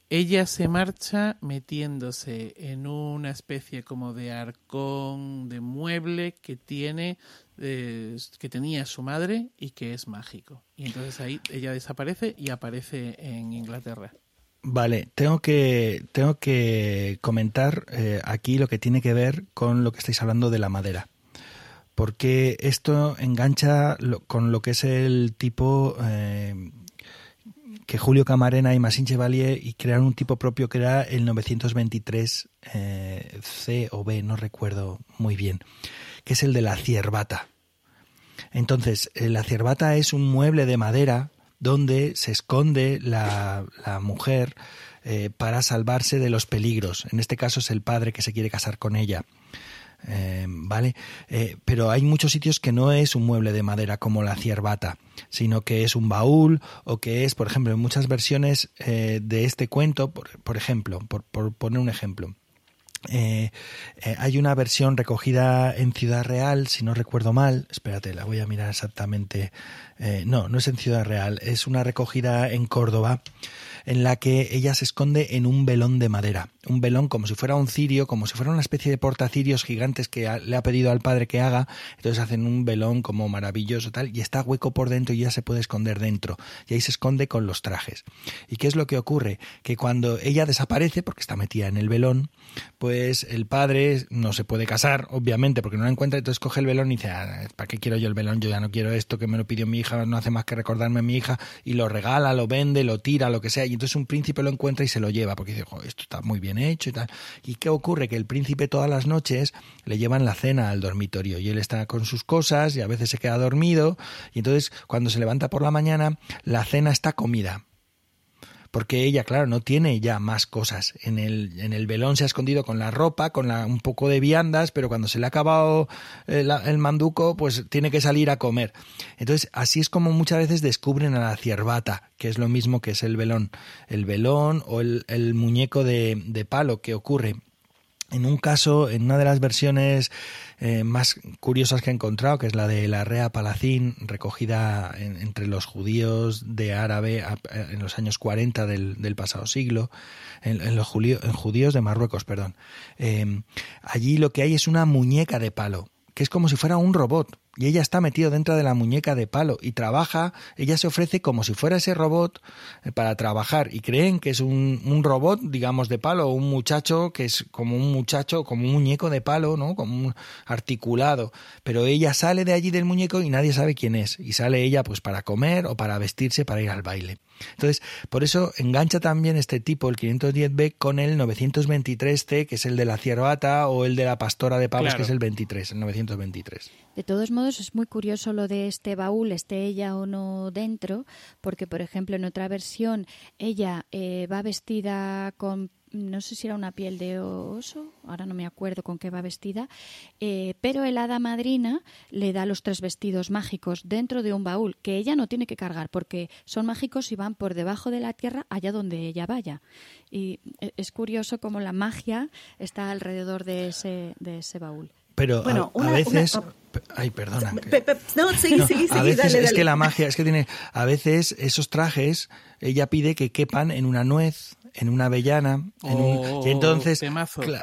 ella se marcha metiéndose en una especie como de arcón de mueble que tiene eh, que tenía su madre y que es mágico. Y entonces ahí ella desaparece y aparece en Inglaterra. Vale, tengo que, tengo que comentar eh, aquí lo que tiene que ver con lo que estáis hablando de la madera. Porque esto engancha con lo que es el tipo eh, que Julio Camarena y Massin Chevalier y crearon un tipo propio que era el 923 eh, C o B, no recuerdo muy bien, que es el de la ciervata. Entonces, eh, la ciervata es un mueble de madera donde se esconde la, la mujer para salvarse de los peligros. En este caso es el padre que se quiere casar con ella. Eh, ¿Vale? Eh, pero hay muchos sitios que no es un mueble de madera como la ciervata, sino que es un baúl o que es, por ejemplo, en muchas versiones eh, de este cuento, por, por ejemplo, por, poner un ejemplo. Hay una versión recogida en Ciudad Real, si no recuerdo mal. Espérate, la voy a mirar exactamente. No, no es en Ciudad Real, es una recogida en Córdoba en la que ella se esconde en un velón de madera. Un velón como si fuera un cirio, como si fuera una especie de portacirios gigantes que le ha pedido al padre que haga. Entonces hacen un velón como maravilloso tal y está hueco por dentro y ya se puede esconder dentro. Y ahí se esconde con los trajes. ¿Y qué es lo que ocurre? Que cuando ella desaparece, porque está metida en el velón, pues el padre no se puede casar, obviamente, porque no la encuentra, entonces coge el velón y dice, ah, ¿para qué quiero yo el velón? Yo ya no quiero esto que me lo pidió mi hija, no hace más que recordarme a mi hija, y lo regala, lo vende, lo tira, lo que sea, entonces un príncipe lo encuentra y se lo lleva, porque dice, esto está muy bien hecho y tal. ¿Y qué ocurre? Que el príncipe todas las noches le llevan la cena al dormitorio, y él está con sus cosas, y a veces se queda dormido, y entonces cuando se levanta por la mañana, la cena está comida porque ella, claro, no tiene ya más cosas. En el, en el velón se ha escondido con la ropa, con la, un poco de viandas, pero cuando se le ha acabado el, el, manduco, pues tiene que salir a comer. Entonces, así es como muchas veces descubren a la ciervata, que es lo mismo que es el velón. El velón o el, el muñeco de, de palo que ocurre en un caso, en una de las versiones eh, más curiosas que he encontrado, que es la de la Rea Palacín, recogida en, entre los judíos de árabe a, en los años 40 del, pasado siglo, en, los judíos de Marruecos, perdón. Eh, allí lo que hay es una muñeca de palo, que es como si fuera un robot, y ella está metida dentro de la muñeca de palo y trabaja, ella se ofrece como si fuera ese robot para trabajar y creen que es un, un robot, digamos, de palo, un muchacho que es como un muchacho, como un muñeco de palo, ¿no? Como un articulado, pero ella sale de allí del muñeco y nadie sabe quién es y sale ella pues para comer o para vestirse para ir al baile. Entonces, por eso engancha también este tipo, el 510B, con el 923C, que es el de la ciervata, o el de la pastora de pavos, claro. que es el 23, el 923. De todos modos, es muy curioso lo de este baúl, esté ella o no dentro, porque, por ejemplo, en otra versión, ella eh, va vestida con no sé si era una piel de oso, ahora no me acuerdo con qué va vestida, eh, pero el hada madrina le da los tres vestidos mágicos dentro de un baúl que ella no tiene que cargar porque son mágicos y van por debajo de la tierra allá donde ella vaya. Y e, es curioso cómo la magia está alrededor de ese, de ese baúl. Pero bueno, a, a una, veces... Una... Ay, perdona. Pe, pe, no, sí, no, sí, sí, a veces dale, es que la magia, es que tiene, a veces esos trajes, ella pide que quepan en una nuez, en una avellana, en oh, un, y entonces, temazo. Cl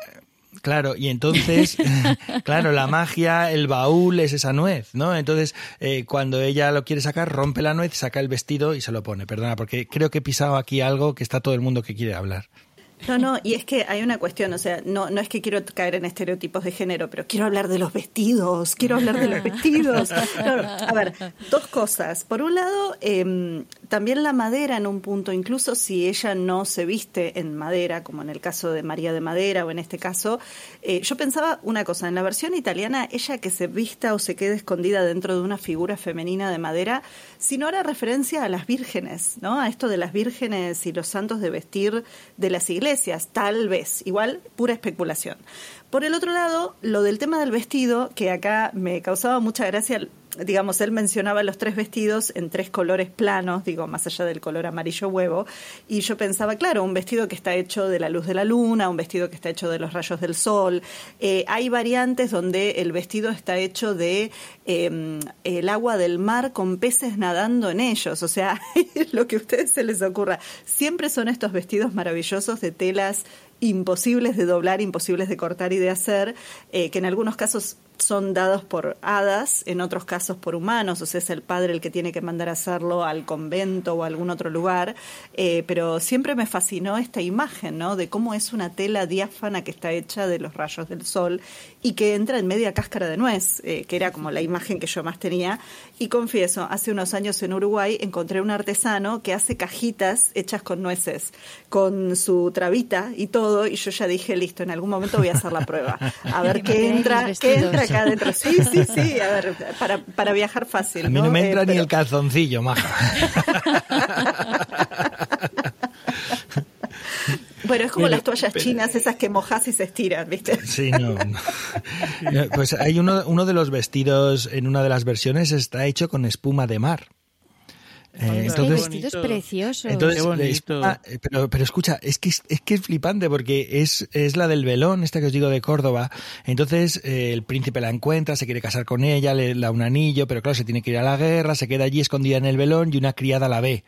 Claro, y entonces, claro, la magia, el baúl es esa nuez, ¿no? Entonces, eh, cuando ella lo quiere sacar, rompe la nuez, saca el vestido y se lo pone. Perdona, porque creo que he pisado aquí algo que está todo el mundo que quiere hablar. No, no, y es que hay una cuestión, o sea, no, no es que quiero caer en estereotipos de género, pero quiero hablar de los vestidos, quiero hablar de los vestidos. a ver, dos cosas. Por un lado, em, también la madera en un punto, incluso si ella no se viste en madera, como en el caso de María de Madera o en este caso, eh, yo pensaba una cosa, en la versión italiana, ella que se vista o se quede escondida dentro de una figura femenina de madera, si no era referencia a las vírgenes, ¿no? A esto de las vírgenes y los santos de vestir de las iglesias, tal vez, igual pura especulación. Por el otro lado, lo del tema del vestido, que acá me causaba mucha gracia digamos, él mencionaba los tres vestidos en tres colores planos, digo, más allá del color amarillo huevo, y yo pensaba, claro, un vestido que está hecho de la luz de la luna, un vestido que está hecho de los rayos del sol. Eh, hay variantes donde el vestido está hecho de em, el agua del mar con peces nadando en ellos, o sea, lo que a ustedes se les ocurra. Siempre son estos vestidos maravillosos de telas imposibles de doblar, imposibles de cortar y de hacer, eh, que en algunos casos son dados por hadas, en otros casos por humanos, o sea, es el padre el que tiene que mandar a hacerlo al convento o a algún otro lugar, eh, pero siempre me fascinó esta imagen, ¿no? De cómo es una tela diáfana que está hecha de los rayos del sol y que entra en media cáscara de nuez, eh, que era como la imagen que yo más tenía. Y confieso, hace unos años en Uruguay encontré un artesano que hace cajitas hechas con nueces, con su trabita y todo, y yo ya dije, listo, en algún momento voy a hacer la prueba, a ver qué entra, qué entra acá adentro. Sí, sí, sí, a ver, para, para viajar fácil. A mí no, me entra eh, ni el calzoncillo, maja. Bueno, es como las toallas chinas, esas que mojas y se estiran, ¿viste? Sí, no. Pues hay uno, uno de los vestidos en una de las versiones está hecho con espuma de mar. Eh, entonces, vestidos preciosos. Entonces, eh, pero, pero escucha, es que es, que es flipante porque es, es la del velón, esta que os digo de Córdoba. Entonces eh, el príncipe la encuentra, se quiere casar con ella, le da un anillo, pero claro, se tiene que ir a la guerra, se queda allí escondida en el velón y una criada la ve.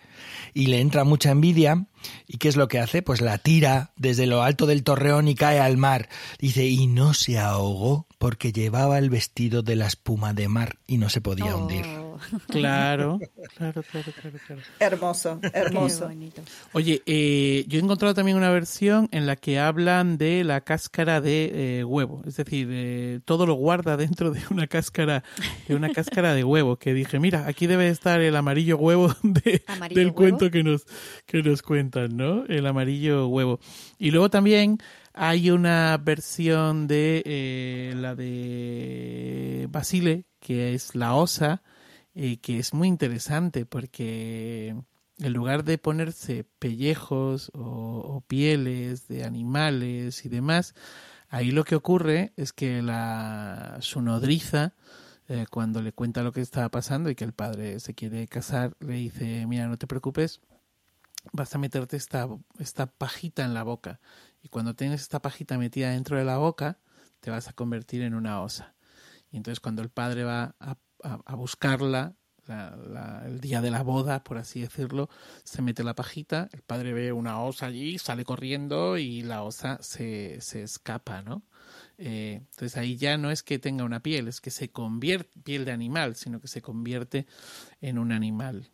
Y le entra mucha envidia. ¿Y qué es lo que hace? Pues la tira desde lo alto del torreón y cae al mar. Dice, y no se ahogó porque llevaba el vestido de la espuma de mar y no se podía hundir. Claro, claro, claro, claro, Hermoso, hermoso. Oye, eh, yo he encontrado también una versión en la que hablan de la cáscara de eh, huevo, es decir, eh, todo lo guarda dentro de una cáscara, de una cáscara de huevo. Que dije, mira, aquí debe estar el amarillo huevo del cuento que nos que nos cuentan, ¿no? El amarillo huevo. Y luego también hay una versión de la de Basile, que es la osa y que es muy interesante porque en lugar de ponerse pellejos o, pieles de animales y demás, ahí lo que ocurre es que la, su nodriza, eh, cuando le cuenta lo que estaba pasando y que el padre se quiere casar, le dice, mira, no te preocupes, vas a meterte esta, esta pajita en la boca. Y cuando tienes esta pajita metida dentro de la boca, te vas a convertir en una osa. Y entonces cuando el padre va a buscarla el día de la boda, por así decirlo, se mete la pajita, el padre ve una osa allí, sale corriendo y la osa se, se escapa, ¿no? Eh, entonces ahí ya no es que tenga una piel, es que se convierte, piel de animal, sino que se convierte en un animal.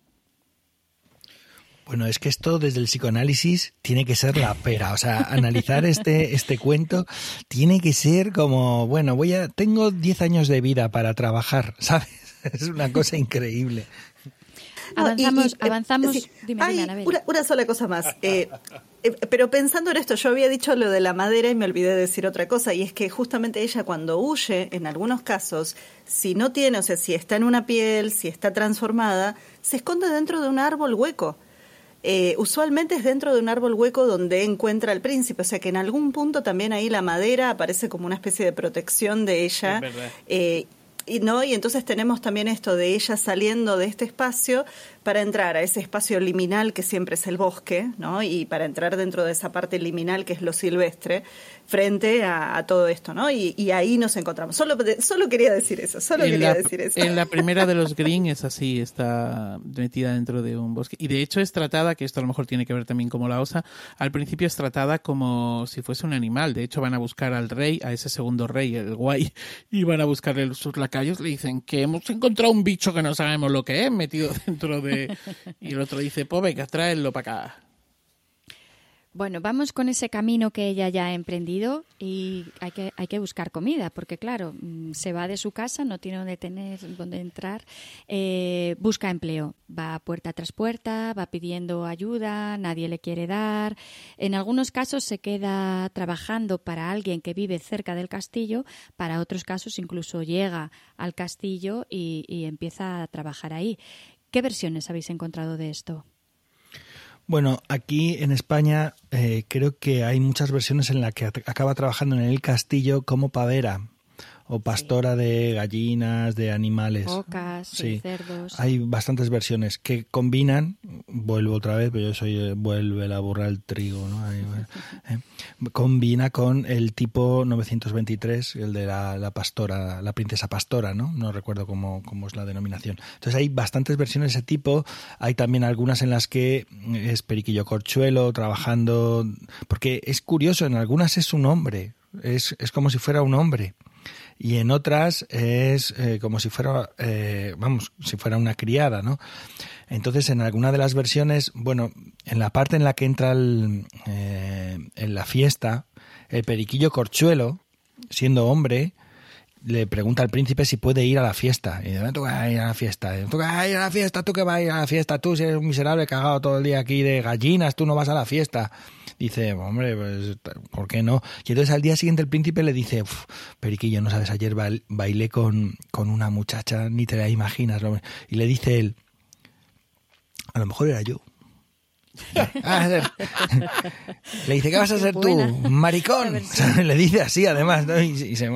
Bueno, es que esto desde el psicoanálisis tiene que ser la pera. O sea, analizar este, este cuento tiene que ser como, bueno, voy a, tengo 10 años de vida para trabajar, ¿sabes? Es una cosa increíble. Avanzamos, avanzamos. Dime, una, sola cosa más. Eh, eh, pero pensando en esto, yo había dicho lo de la madera y me olvidé de decir otra cosa, y es que justamente ella cuando huye, en algunos casos, si no tiene, o sea, si está en una piel, si está transformada, se esconde dentro de un árbol hueco. Eh, usualmente es dentro de un árbol hueco donde encuentra al príncipe, o sea que en algún punto también ahí la madera aparece como una especie de protección de ella. Y no y entonces tenemos también esto de ella saliendo de este espacio para entrar a ese espacio liminal que siempre es el bosque no y para entrar dentro de esa parte liminal que es lo silvestre frente a, todo esto, ¿no? Y, ahí nos encontramos. Solo, solo quería decir eso, solo quería la, decir eso. En la primera de los Green es así, está metida dentro de un bosque. Y de hecho es tratada, que esto a lo mejor tiene que ver también como la osa, al principio es tratada como si fuese un animal. De hecho van a buscar al rey, a ese segundo rey, el guay, y van a buscarle sus lacayos, le dicen que hemos encontrado un bicho que no sabemos lo que es, metido dentro de... Y el otro dice, pues venga, tráelo para acá. Bueno, vamos con ese camino que ella ya ha emprendido y hay que, hay que buscar comida, porque claro, mm, se va de su casa, no tiene donde tener, donde entrar, eh, busca empleo, va puerta tras puerta, va pidiendo ayuda, nadie le quiere dar. En algunos casos se queda trabajando para alguien que vive cerca del castillo, para otros casos incluso llega al castillo y, y empieza a trabajar ahí. ¿Qué versiones habéis encontrado de esto? Bueno, aquí en España eh, creo que hay muchas versiones en las que acaba trabajando en el castillo como pavera o pastora de gallinas, de animales. Ocas, sí. cerdos. Hay bastantes versiones que combinan, vuelvo otra vez, pero yo soy eh, vuelve la burra al trigo, ¿no? Eh, combina con el tipo 923, el de la, pastora, la princesa pastora, ¿no? No recuerdo cómo, cómo es la denominación. Entonces hay bastantes versiones de ese tipo, hay también algunas en las que es Periquillo Corchuelo trabajando, porque es curioso, en algunas es un hombre, es, es como si fuera un hombre y en otras es eh, como si fuera, eh, vamos, si fuera una criada, ¿no? Entonces, en alguna de las versiones, bueno, en la parte en la que entra el, eh, en la fiesta, el periquillo corchuelo, siendo hombre, le pregunta al príncipe si puede ir a la fiesta. Y dice, tú que vas a ir a la fiesta. Tú que vas a ir a la fiesta, tú que vas a ir a la fiesta. Tú si eres un miserable cagado todo el día aquí de gallinas, tú no vas a la fiesta. Dice, hombre, pues, ¿por qué no? Y entonces al día siguiente el príncipe le dice, Periquillo, no sabes, ayer bailé con, con una muchacha, ni te la imaginas. Y le dice él, a lo mejor era yo. le dice, ¿qué vas a hacer tú? Maricón. le dice así, además, y, se,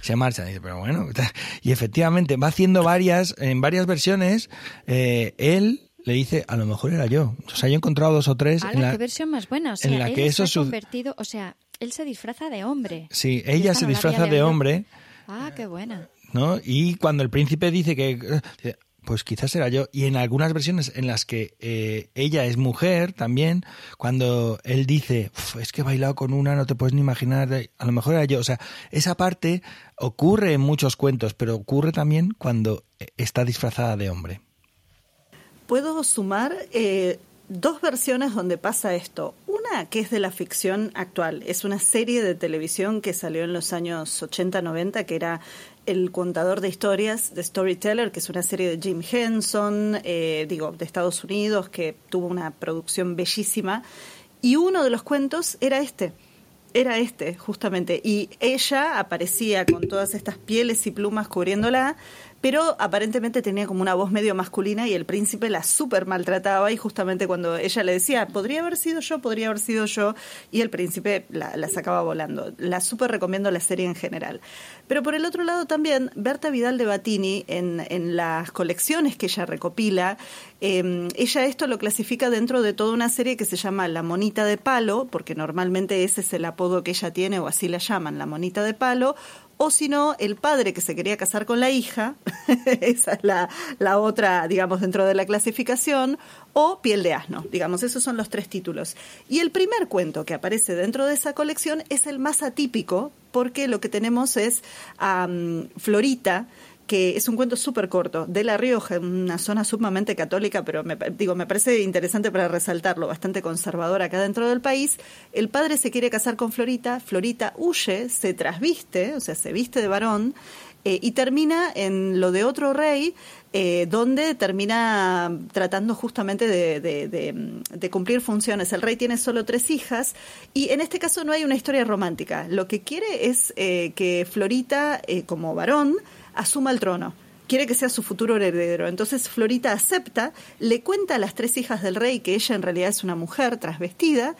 se, marcha. Dice, pero bueno, y efectivamente va haciendo varias, en varias versiones, eh, él le dice, a lo mejor era yo. O sea, yo he encontrado dos o tres. en la, qué versión más buena. O sea, en la que eso se ha convertido, o sea, él se disfraza de hombre. Sí, ella se disfraza de hombre. Ah, qué buena. ¿No? Y cuando el príncipe dice que pues quizás era yo. Y en algunas versiones en las que eh, ella es mujer también, cuando él dice, es que he bailado con una, no te puedes ni imaginar, a lo mejor era yo. O sea, esa parte ocurre en muchos cuentos, pero ocurre también cuando está disfrazada de hombre. Puedo sumar eh, dos versiones donde pasa esto. Una que es de la ficción actual, es una serie de televisión que salió en los años 80-90 que era el contador de historias, The Storyteller, que es una serie de Jim Henson, eh, digo, de Estados Unidos, que tuvo una producción bellísima. Y uno de los cuentos era este, era este, justamente. Y ella aparecía con todas estas pieles y plumas cubriéndola, pero aparentemente tenía como una voz medio masculina y el príncipe la súper maltrataba y justamente cuando ella le decía, podría haber sido yo, podría haber sido yo, y el príncipe la, sacaba volando. La súper recomiendo la serie en general. Pero por el otro lado también, Berta Vidal de Batini, en, en las colecciones que ella recopila, eh, ella esto lo clasifica dentro de toda una serie que se llama La Monita de Palo, porque normalmente ese es el apodo que ella tiene o así la llaman, La Monita de Palo, o si no, el padre que se quería casar con la hija, esa es la, la, otra, digamos, dentro de la clasificación, o Piel de Asno, digamos, esos son los tres títulos. Y el primer cuento que aparece dentro de esa colección es el más atípico, porque lo que tenemos es a Florita, que es un cuento súper corto, de La Rioja, una zona sumamente católica, pero me, digo, me parece interesante para resaltarlo, bastante conservadora acá dentro del país. El padre se quiere casar con Florita, Florita huye, se trasviste, o sea, se viste de varón, eh, y termina en lo de otro rey, eh, donde termina tratando justamente de, cumplir funciones. El rey tiene solo tres hijas y en este caso no hay una historia romántica. Lo que quiere es eh, que Florita, como varón, asuma el trono. Quiere que sea su futuro heredero. Entonces Florita acepta, le cuenta a las tres hijas del rey que ella en realidad es una mujer trasvestida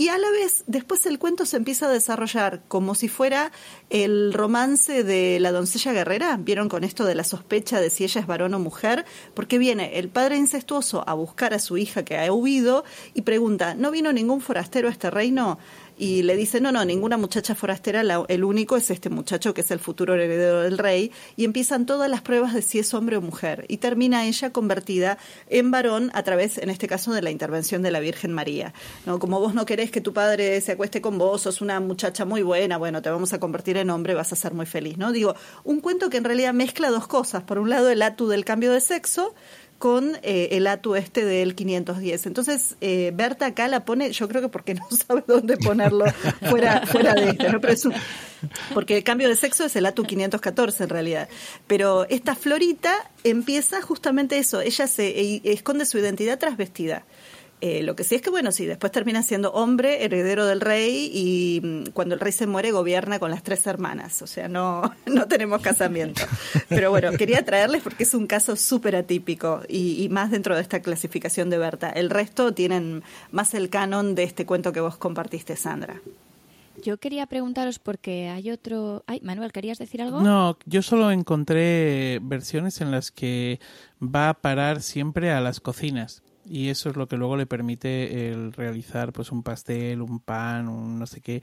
y a la vez después el cuento se empieza a desarrollar como si fuera el romance de la doncella guerrera. ¿Vieron con esto de la sospecha de si ella es varón o mujer? Porque viene el padre incestuoso a buscar a su hija que ha huido y pregunta, ¿no vino ningún forastero a este reino? Y le dice, no, no, ninguna muchacha forastera, el único es este muchacho que es el futuro heredero del rey, y empiezan todas las pruebas de si es hombre o mujer, y termina ella convertida en varón a través, en este caso, de la intervención de la Virgen María. ¿no? Como vos no querés que tu padre se acueste con vos, sos una muchacha muy buena, bueno, te vamos a convertir en hombre, vas a ser muy feliz, ¿no? Digo, un cuento que en realidad mezcla dos cosas, por un lado el atu del cambio de sexo, con eh, el atu este del 510. Entonces, eh, Berta acá la pone, yo creo que porque no sabe dónde ponerlo fuera, fuera de este, ¿no? Pero es porque el cambio de sexo es el atu 514 en realidad. Pero esta Florita empieza justamente eso, ella se e, esconde su identidad transvestida. Eh, lo que sí es que, bueno, sí, después termina siendo hombre, heredero del rey, y mm, cuando el rey se muere gobierna con las tres hermanas. O sea, no, no tenemos casamiento. Pero bueno, quería traerles porque es un caso súper atípico y, más dentro de esta clasificación de Berta. El resto tienen más el canon de este cuento que vos compartiste, Sandra. Yo quería preguntaros porque hay otro... Ay, Manuel, ¿querías decir algo? No, yo solo encontré versiones en las que va a parar siempre a las cocinas y eso es lo que luego le permite el realizar pues un pastel, un pan, un no sé qué,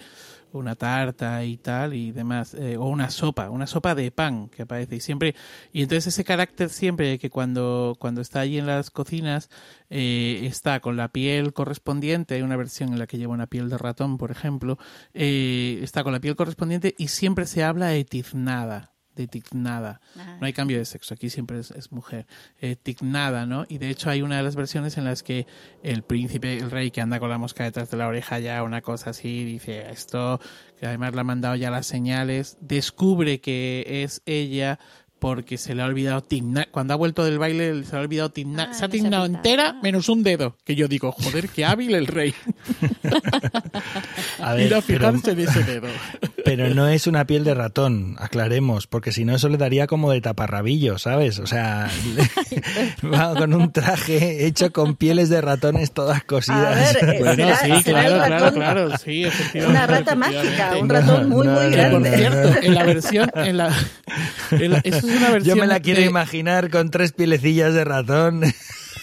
una tarta y tal y demás eh, o una sopa, una sopa de pan que aparece. Y siempre y entonces ese carácter siempre que cuando cuando está allí en las cocinas eh, está con la piel correspondiente, hay una versión en la que lleva una piel de ratón, por ejemplo, eh, está con la piel correspondiente y siempre se habla de tiznada de tignada. No hay cambio de sexo, aquí siempre es, mujer. Eh, tignada, ¿no? Y de hecho hay una de las versiones en las que el príncipe, el rey que anda con la mosca detrás de la oreja ya, una cosa así, dice esto, que además le ha mandado ya las señales, descubre que es ella porque se le ha olvidado tignar. Cuando ha vuelto del baile se le ha olvidado tignar. Ah, se ha tignado entera menos un dedo. Que yo digo, joder, qué hábil el rey. a ver, a fijarse en ese dedo. Pero no es una piel de ratón, aclaremos, porque si no eso le daría como de taparrabillo, ¿sabes? O sea, va con un traje hecho con pieles de ratones todas cosidas. A ver, eh, bueno, sí, claro, claro, claro, sí, Una rata mágica, un ratón muy, muy grande. Por cierto, en la versión, en la, en la yo me la quiero imaginar con tres pielecillas de ratón.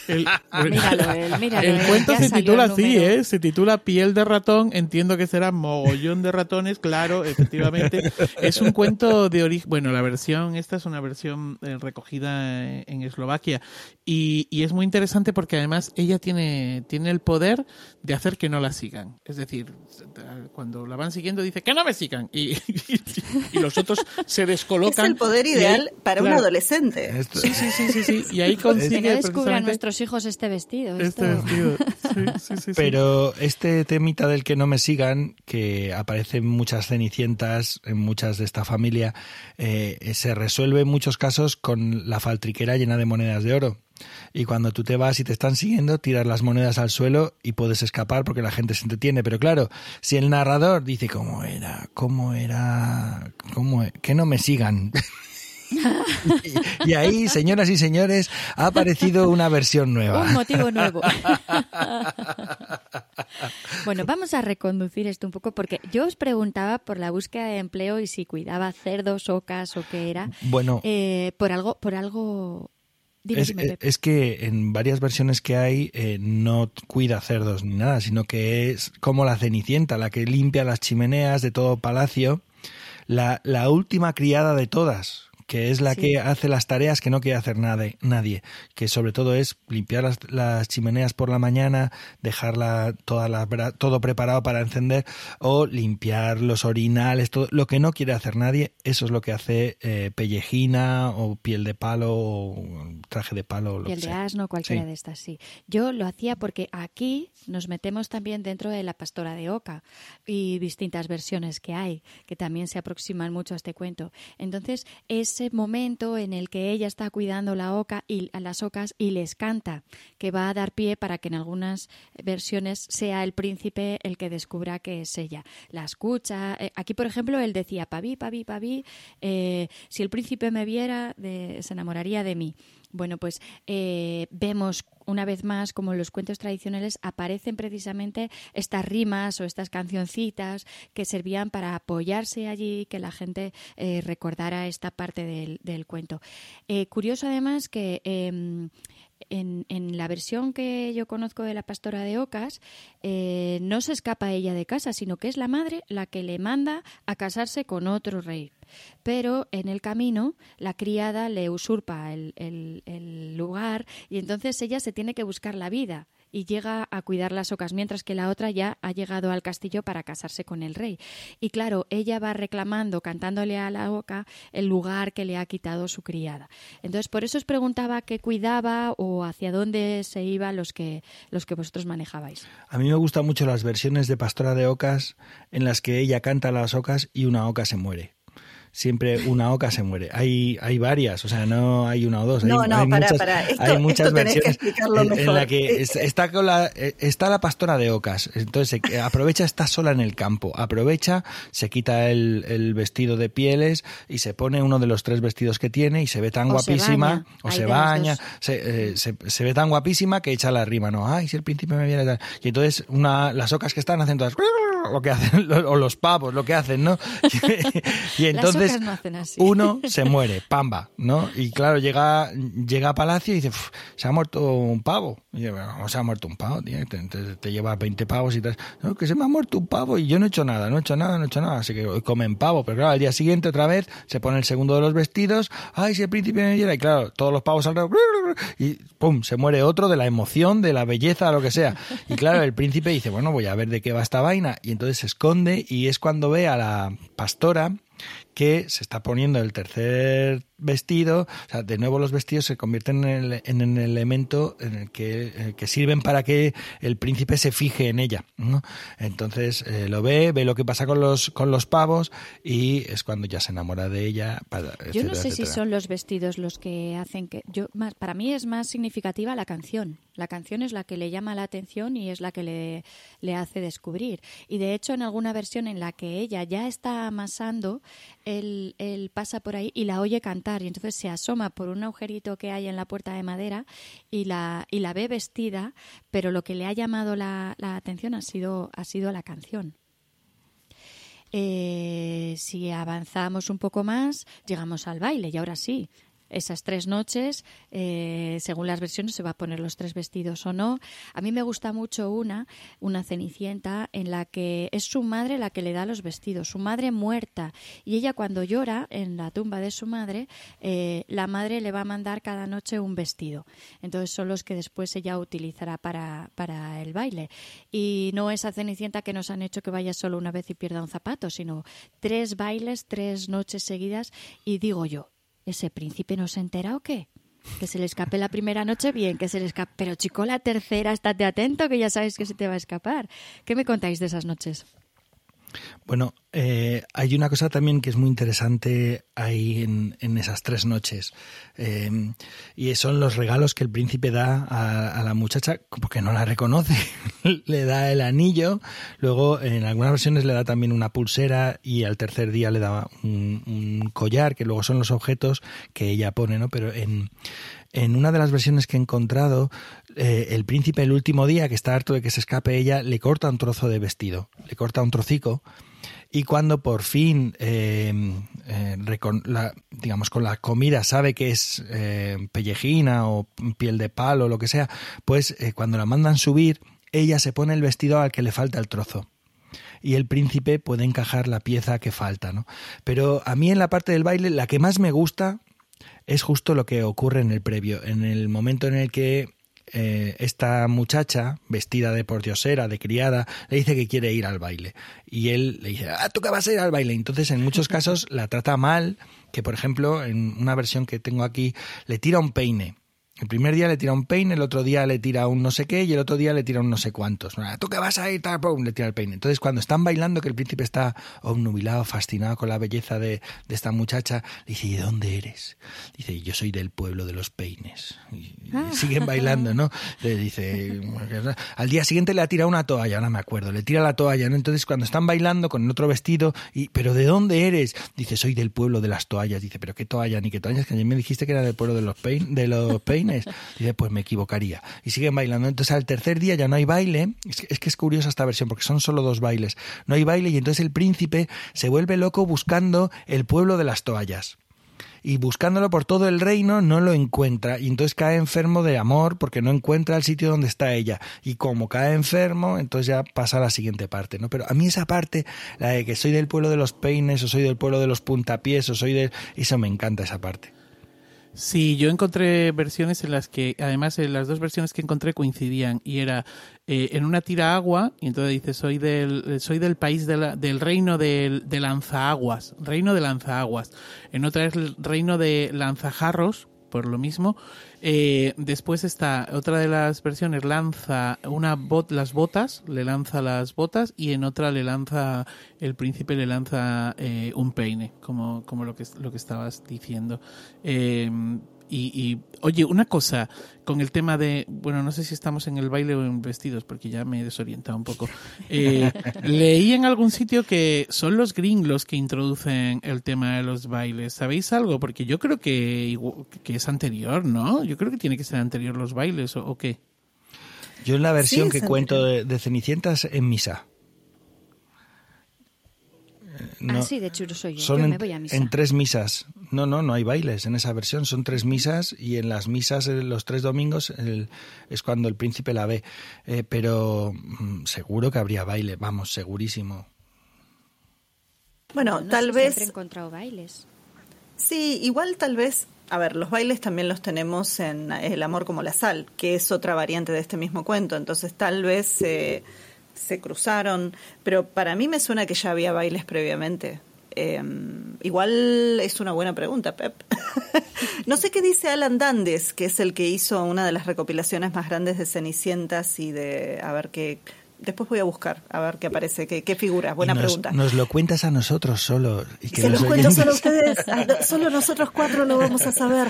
El, cuento se titula así, ¿eh? Se titula Piel de ratón. Entiendo que será mogollón de ratones, claro, efectivamente. Es un cuento de origen. Bueno, la versión, esta es una versión eh, recogida en Eslovaquia. Y, y, es muy interesante porque además ella tiene, tiene el poder de hacer que no la sigan. Es decir, cuando la van siguiendo dice que no me sigan. Y, y, los otros se descolocan. Es el poder ideal para un adolescente. Sí, sí, sí, sí, Y ahí consigue. Que no descubran nuestros hijos este vestido. Este vestido. Pero este temita del que no me sigan, que aparece en muchas cenicientas, en muchas de esta familia, eh, se resuelve en muchos casos con la faltriquera llena de monedas de oro. Y cuando tú te vas y te están siguiendo, tiras las monedas al suelo y puedes escapar porque la gente se entretiene. Pero claro, si el narrador dice cómo era, cómo era, cómo, e-, que no me sigan. y, ahí, señoras y señores, ha aparecido una versión nueva. Un motivo nuevo. bueno, vamos a reconducir esto un poco porque yo os preguntaba por la búsqueda de empleo y si cuidaba cerdos, ocas o qué era. Bueno, eh, por algo, por algo es, que en varias versiones que hay eh, no cuida cerdos ni nada, sino que es como la Cenicienta, la que limpia las chimeneas de todo palacio, la, la última criada de todas, que es la que hace las tareas que no quiere hacer nadie, nadie que sobre todo es limpiar las, chimeneas por la mañana, dejarla toda la, todo preparado para encender o limpiar los orinales, todo lo que no quiere hacer nadie, eso es lo que hace eh, pellejina o piel de palo o traje de palo. piel de asno, cualquiera de estas, sí. Yo lo hacía porque aquí nos metemos también dentro de la pastora de Oca y distintas versiones que hay, que también se aproximan mucho a este cuento. Entonces, es ese momento en el que ella está cuidando la oca y a las ocas y les canta, que va a dar pie para que en algunas versiones sea el príncipe el que descubra que es ella. La escucha. Eh, aquí, por ejemplo, él decía paví, paví, paví. Eh, si el príncipe me viera, se enamoraría de mí. Bueno, pues eh, vemos una vez más como en los cuentos tradicionales aparecen precisamente estas rimas o estas cancioncitas que servían para apoyarse allí, que la gente eh, recordara esta parte del, cuento. Eh, curioso además que em, en, en, la versión que yo conozco de la pastora de Ocas, eh, no se escapa ella de casa, sino que es la madre la que le manda a casarse con otro rey. Pero en el camino la criada le usurpa el, el lugar y entonces ella se tiene que buscar la vida y llega a cuidar las ocas, mientras que la otra ya ha llegado al castillo para casarse con el rey. Y claro, ella va reclamando, cantándole a la oca, el lugar que le ha quitado su criada. Entonces, por eso os preguntaba qué cuidaba o hacia dónde se iban los que, los que vosotros manejabais. A mí me gustan mucho las versiones de Pastora de Ocas en las que ella canta las ocas y una oca se muere siempre una oca se muere. Hay, hay varias, o sea, no hay una o dos. No, hay, no, hay para, muchas, para. Esto, hay muchas esto versiones que explicarlo en, mejor. en la que está, con la, está la pastora de ocas. Entonces aprovecha, está sola en el campo. Aprovecha, se quita el, el vestido de pieles y se pone uno de los tres vestidos que tiene y se ve tan O guapísima, o se baña, se, eh, se, se ve tan guapísima que echa la rima, ¿no? Ay, si el príncipe me viene tal. Y entonces una, las ocas que están hacen todas lo que hacen, o los pavos, lo que hacen, ¿no? y entonces no uno se muere, pamba, ¿no? Y claro, llega, llega a Palacio y dice, "Uf, se ha muerto un pavo. Y dice, "Bueno, ¿cómo se ha muerto un pavo? tío? Te, te, te llevas 20 pavos y tal. No, que se me ha muerto un pavo y yo no he hecho nada, no he hecho nada, no he hecho nada. Así que comen pavo. Pero claro, al día siguiente otra vez se pone el segundo de los vestidos. Ay, si el príncipe me viera. Y claro, todos los pavos alrededor. Y pum, se muere otro de la emoción, de la belleza, lo que sea. Y claro, el príncipe dice, bueno, voy a ver de qué va esta vaina. Y entonces se esconde y es cuando ve a la pastora que se está poniendo el tercer vestido, o sea, de nuevo los vestidos se convierten en el, en el elemento en el que, eh, que sirven para que el príncipe se fije en ella. ¿no? Entonces eh, lo ve, ve lo que pasa con los, con los pavos y es cuando ya se enamora de ella. Para, Yo no etcétera, sé si son los vestidos los que hacen que yo más para mí es más significativa la canción. La canción es la que le llama la atención y es la que le, le hace descubrir. Y de hecho en alguna versión en la que ella ya está amasando, él, él pasa por ahí y la oye cantar y entonces se asoma por un agujerito que hay en la puerta de madera y la y la ve vestida, pero lo que le ha llamado la, atención ha sido ha sido la canción. Eh, si avanzamos un poco más, llegamos al baile y ahora sí. Esas tres noches, eh, según las versiones, se va a poner los tres vestidos o no. A mí me gusta mucho una, una cenicienta, en la que es su madre la que le da los vestidos, su madre muerta. Y ella cuando llora en la tumba de su madre, eh, la madre le va a mandar cada noche un vestido. Entonces son los que después ella utilizará para, para el baile. Y no esa cenicienta que nos han hecho que vaya solo una vez y pierda un zapato, sino tres bailes, tres noches seguidas. Y digo yo, ¿ese príncipe no se entera o qué? Que se le escape la primera noche, bien, que se le escape. Pero chico, la tercera, estate atento, que ya sabes que se te va a escapar. ¿Qué me contáis de esas noches? Bueno, eh, hay una cosa también que es muy interesante ahí en, esas tres noches. Eh, y son los regalos que el príncipe da a, a la muchacha, porque no la reconoce. le da el anillo, luego en algunas versiones le da también una pulsera y al tercer día le da un, un collar, que luego son los objetos que ella pone, ¿no? Pero en, en una de las versiones que he encontrado, eh, el príncipe el último día, que está harto de que se escape ella, le corta un trozo de vestido, le corta un trocico. Y cuando por fin, eh, eh, digamos, con la comida sabe que es eh, pellejina o piel de palo o lo que sea, pues cuando la mandan subir, ella se pone el vestido al que le falta el trozo y el príncipe puede encajar la pieza que falta, ¿no? Pero a mí en la parte del baile la que más me gusta es justo lo que ocurre en el previo, en el momento en el que eh, esta muchacha, vestida de pordiosera, de criada, le dice que quiere ir al baile. Y él le dice, ah, tú que vas a ir al baile. Entonces, en muchos casos la trata mal, que por ejemplo, en una versión que tengo aquí, le tira un peine. El primer día le tira un peine, el otro día le tira un no sé qué y el otro día le tira un no sé cuántos. Ah, ¿Tú que vas a ir? Tal, pum, le tira el peine. Entonces, cuando están bailando, que el príncipe está obnubilado, fascinado con la belleza de, de esta muchacha, le dice, ¿y de dónde eres? Dice, yo soy del pueblo de los peines. Y, y siguen bailando, ¿no? Le dice, al día siguiente le ha tirado una toalla, ahora me acuerdo, le tira la toalla, ¿no? Entonces, cuando están bailando con otro vestido, y, ¿pero de dónde eres? Dice, soy del pueblo de las toallas. Dice, ¿pero qué toalla ni qué toallas? Que ayer me dijiste que era del pueblo de los, pein, de los peines. Dice, pues me equivocaría. Y siguen bailando. Entonces, al tercer día ya no hay baile. Es que, es que es curiosa esta versión, porque son solo dos bailes. No hay baile y entonces el príncipe se vuelve loco buscando el pueblo de las toallas y buscándolo por todo el reino no lo encuentra y entonces cae enfermo de amor porque no encuentra el sitio donde está ella y como cae enfermo entonces ya pasa a la siguiente parte no pero a mí esa parte la de que soy del pueblo de los peines o soy del pueblo de los puntapiés o soy de eso me encanta esa parte Sí, yo encontré versiones en las que, además, en las dos versiones que encontré coincidían y era eh, en una tira agua y entonces dice soy del soy del país del reino de, de lanzaaguas, reino de lanzaaguas. En otra es el reino de lanzajarros, por lo mismo. Eh, después está otra de las versiones lanza una bot, las botas, le lanza las botas y en otra le lanza el príncipe le lanza eh, un peine, como, como lo que lo que estabas diciendo. Eh, y, oye, una cosa con el tema de, bueno, no sé si estamos en el baile o en vestidos, porque ya me he desorientado un poco. Eh, leí en algún sitio que son los gringos que introducen el tema de los bailes. ¿Sabéis algo? Porque yo creo que, que es anterior, ¿no? Yo creo que tiene que ser anterior los bailes, ¿o, qué? Yo en la versión que cuento de, de Cenicientas en misa. ah, sí, de hecho soy yo. Son yo en, me voy a misa. en tres misas. No, no, no hay bailes en esa versión. Son tres misas y en las misas, eh, los tres domingos, el, es cuando el príncipe la ve. Eh, pero mm, seguro que habría baile, vamos, segurísimo. Bueno, No tal sé, vez. Siempre he encontrado bailes. Sí, igual tal vez. A ver, los bailes también los tenemos en El amor como la sal, que es otra variante de este mismo cuento. Entonces, tal vez eh, se cruzaron. Pero para mí me suena que ya había bailes previamente. Eh, igual es una buena pregunta, Pep. no sé qué dice Alan Dandes, que es el que hizo una de las recopilaciones más grandes de Cenicientas y de. A ver qué. Después voy a buscar, a ver qué aparece, qué, qué figura. Buena Y nos, pregunta. Nos lo cuentas a nosotros solo. Y que Se los cuento solo a ustedes. Solo nosotros cuatro lo vamos a saber.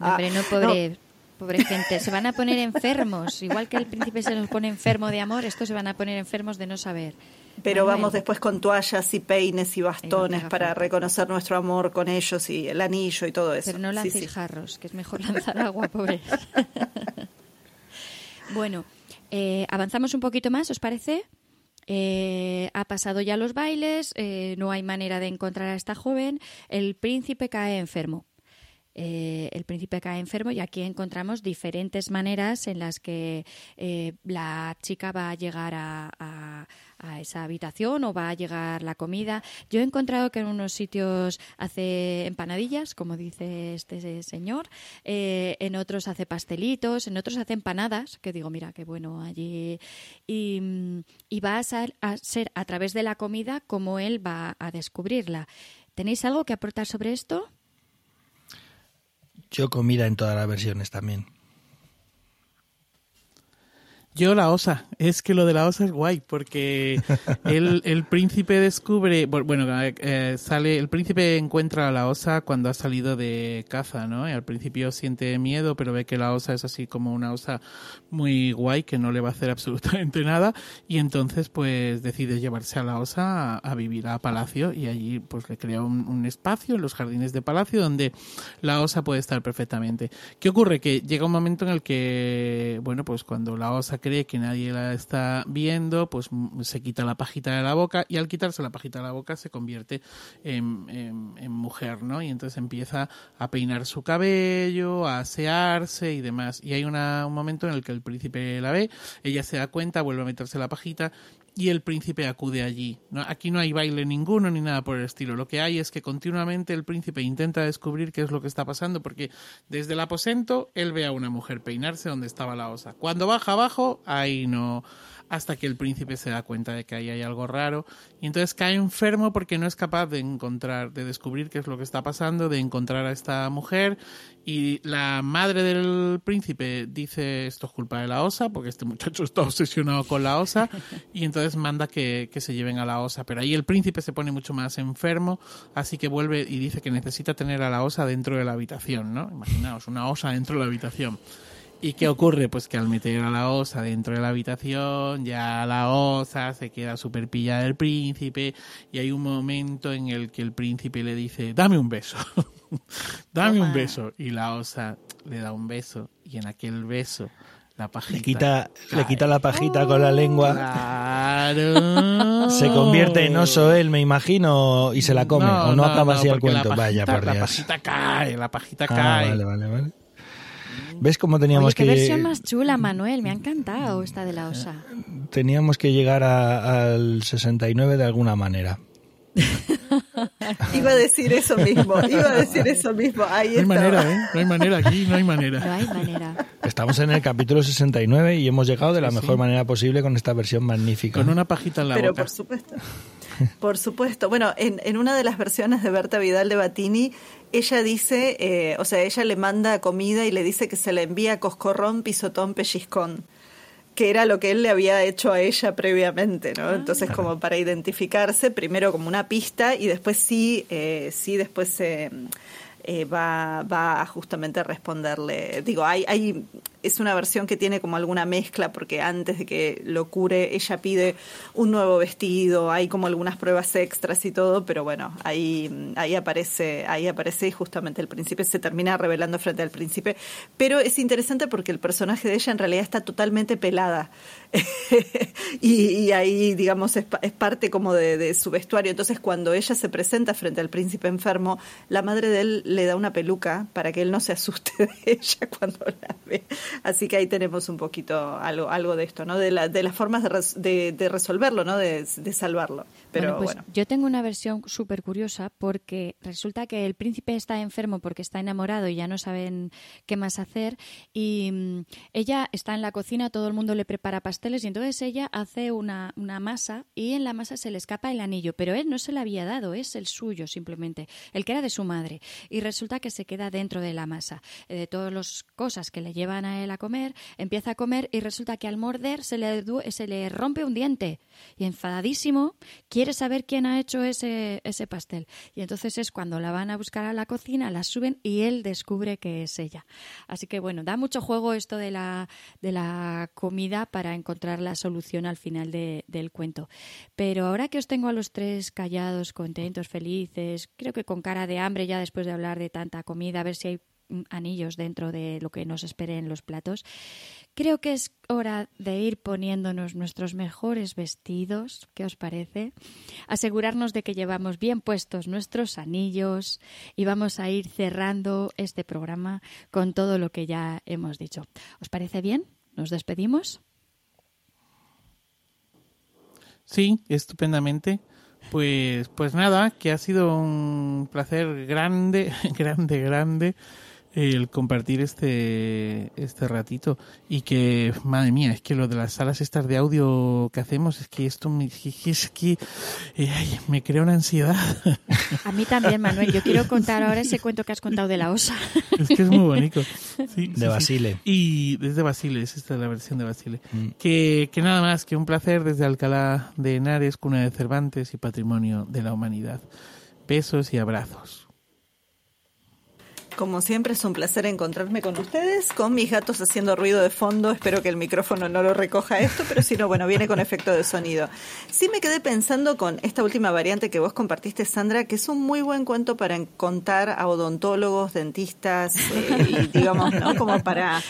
No, hombre, no, pobre, pobre gente. Se van a poner enfermos. Igual que el príncipe se nos pone enfermo de amor, estos se van a poner enfermos de no saber. Pero Manuel, vamos después con toallas y peines y bastones para reconocer nuestro amor con ellos y el anillo y todo eso. Pero no lancéis sí. jarros, que es mejor lanzar agua, pobres. bueno, eh, avanzamos un poquito más, ¿os parece? Eh, ha pasado ya los bailes, eh, no hay manera de encontrar a esta joven, el príncipe cae enfermo. Eh, el príncipe cae enfermo y aquí encontramos diferentes maneras en las que eh, la chica va a llegar a, a- a esa habitación o va a llegar la comida. Yo he encontrado que en unos sitios hace empanadillas, como dice este señor, eh, en otros hace pastelitos, en otros hace empanadas, que digo, mira, qué bueno allí. Y, va a ser, a ser a través de la comida como él va a descubrirla. ¿Tenéis algo que aportar sobre esto? Yo comida en todas las versiones también. Yo la osa, es que lo de la osa es guay, porque el, el príncipe descubre, bu- bueno, eh, sale, el príncipe encuentra a la osa cuando ha salido de caza, ¿no? Y al principio siente miedo, pero ve que la osa es así como una osa muy guay, que no le va a hacer absolutamente nada, y entonces pues decide llevarse a la osa a, a vivir a Palacio, y allí pues le crea un, un espacio en los jardines de Palacio donde la osa puede estar perfectamente. ¿Qué ocurre? Que llega un momento en el que, bueno, pues cuando la osa cree que nadie la está viendo, pues mm, se quita la pajita de la boca y al quitarse la pajita de la boca se convierte en, mujer, ¿no? Y entonces empieza a peinar su cabello, a asearse y demás. Y hay una- un momento en el que el príncipe la ve, ella se da cuenta, vuelve a meterse la pajita y el príncipe acude allí. ¿no? Aquí no hay baile ninguno ni nada por el estilo. Lo que hay es que continuamente el príncipe intenta descubrir qué es lo que está pasando porque desde el aposento él ve a una mujer peinarse donde estaba la osa. Cuando baja abajo, ahí no hasta que el príncipe se da cuenta de que ahí hay algo raro. Y entonces cae enfermo porque no es capaz de encontrar, de descubrir qué es lo que está pasando, de encontrar a esta mujer. Y la madre del príncipe dice esto es culpa de la osa porque este muchacho está obsesionado con la osa y entonces manda que, que se lleven a la osa. Pero ahí el príncipe se pone mucho más enfermo así que vuelve y dice que necesita tener a la osa dentro de la habitación ¿no? imaginaos una osa dentro de la habitación ¿Y qué ocurre? Pues que al meter a la osa dentro de la habitación, ya la osa se queda súper pilla del príncipe y hay un momento en el que el príncipe le dice, dame un beso, dame un beso. Y la osa le da un beso y en aquel beso la pajita... Le quita, le cae. quita la pajita con la lengua. Claro. Se convierte en oso él, me imagino, y se la come. o no, acaba así el la cuento. Vaya, por La Dios. pajita cae, la pajita Ah, cae. vale, vale, vale. ¿Ves cómo teníamos Oye, qué que versión más chula, Manuel. Me ha encantado esta de la osa. teníamos que llegar a- al 69 de alguna manera? Iba a decir eso mismo, iba a decir eso mismo. Ahí no hay manera, ¿eh? No hay manera aquí, no hay manera. No hay manera. Estamos en el capítulo 69 y hemos llegado de la mejor manera posible con esta versión magnífica. Con una pajita en la Pero boca. por supuesto. Por supuesto. Bueno, en, en, una de las versiones de Berta Vidal de Batini, ella dice, eh, o sea, ella le manda comida y le dice que se la envía coscorrón, pisotón, pellizcón que era lo que él le había hecho a ella previamente, ¿no? Entonces, como para identificarse, primero como una pista y después sí, eh, sí después se... Eh, va, va justamente responderle. Digo, hay, hay, es una versión que tiene como alguna mezcla, porque antes de que lo cure, ella pide un nuevo vestido, hay como algunas pruebas extras y todo, pero bueno, ahí, ahí aparece, ahí aparece y justamente el príncipe se termina revelando frente al príncipe. Pero es interesante porque el personaje de ella en realidad está totalmente pelada. y, y, ahí, digamos, es, es parte como de, de, su vestuario. Entonces, cuando ella se presenta frente al príncipe enfermo, la madre de él le da una peluca para que él no se asuste de ella cuando la ve. Así que ahí tenemos un poquito algo, algo de esto, ¿no? De, la, de las formas de, res, de, de, resolverlo, ¿no? De, de salvarlo. Pero bueno, pues bueno. yo tengo una versión súper curiosa porque resulta que el príncipe está enfermo porque está enamorado y ya no saben qué más hacer y mmm, ella está en la cocina, todo el mundo le prepara pasteles y entonces ella hace una, una masa y en la masa se le escapa el anillo, pero él no se le había dado, es el suyo simplemente, el que era de su madre y resulta que se queda dentro de la masa, eh, de todas las cosas que le llevan a él a comer, empieza a comer y resulta que al morder se le, se le rompe un diente y enfadadísimo quiere saber quién ha hecho ese, ese pastel. Y entonces es cuando la van a buscar a la cocina, la suben y él descubre que es ella. Así que bueno, da mucho juego esto de la, de la comida para encontrar la solución al final de, del cuento. Pero ahora que os tengo a los tres callados, contentos, felices, creo que con cara de hambre ya después de hablar de tanta comida, a ver si hay anillos dentro de lo que nos espere en los platos. Creo que es hora de ir poniéndonos nuestros mejores vestidos, ¿qué os parece? Asegurarnos de que llevamos bien puestos nuestros anillos y vamos a ir cerrando este programa con todo lo que ya hemos dicho. ¿Os parece bien? ¿Nos despedimos? Sí, estupendamente. Pues, pues nada, que ha sido un placer grande, grande, grande el compartir este este ratito. Y que madre mía es que lo de las salas estas de audio que hacemos es que esto me, es que eh, ay, me crea una ansiedad. A mí también Manuel. Yo quiero contar ahora ese cuento que has contado de la osa. Es que es muy bonito. Sí, de sí, Basile. Sí. y desde Basile es esta es la versión de Basile. Mm. que, que nada más que un placer desde Alcalá de Henares cuna de Cervantes y patrimonio de la humanidad. Besos y abrazos como siempre es un placer encontrarme con ustedes, con mis gatos haciendo ruido de fondo. Espero que el micrófono no lo recoja esto, pero si no, bueno, viene con efecto de sonido. Sí me quedé pensando con esta última variante que vos compartiste, Sandra, que es un muy buen cuento para contar a odontólogos, dentistas, eh, y digamos, ¿no? Como para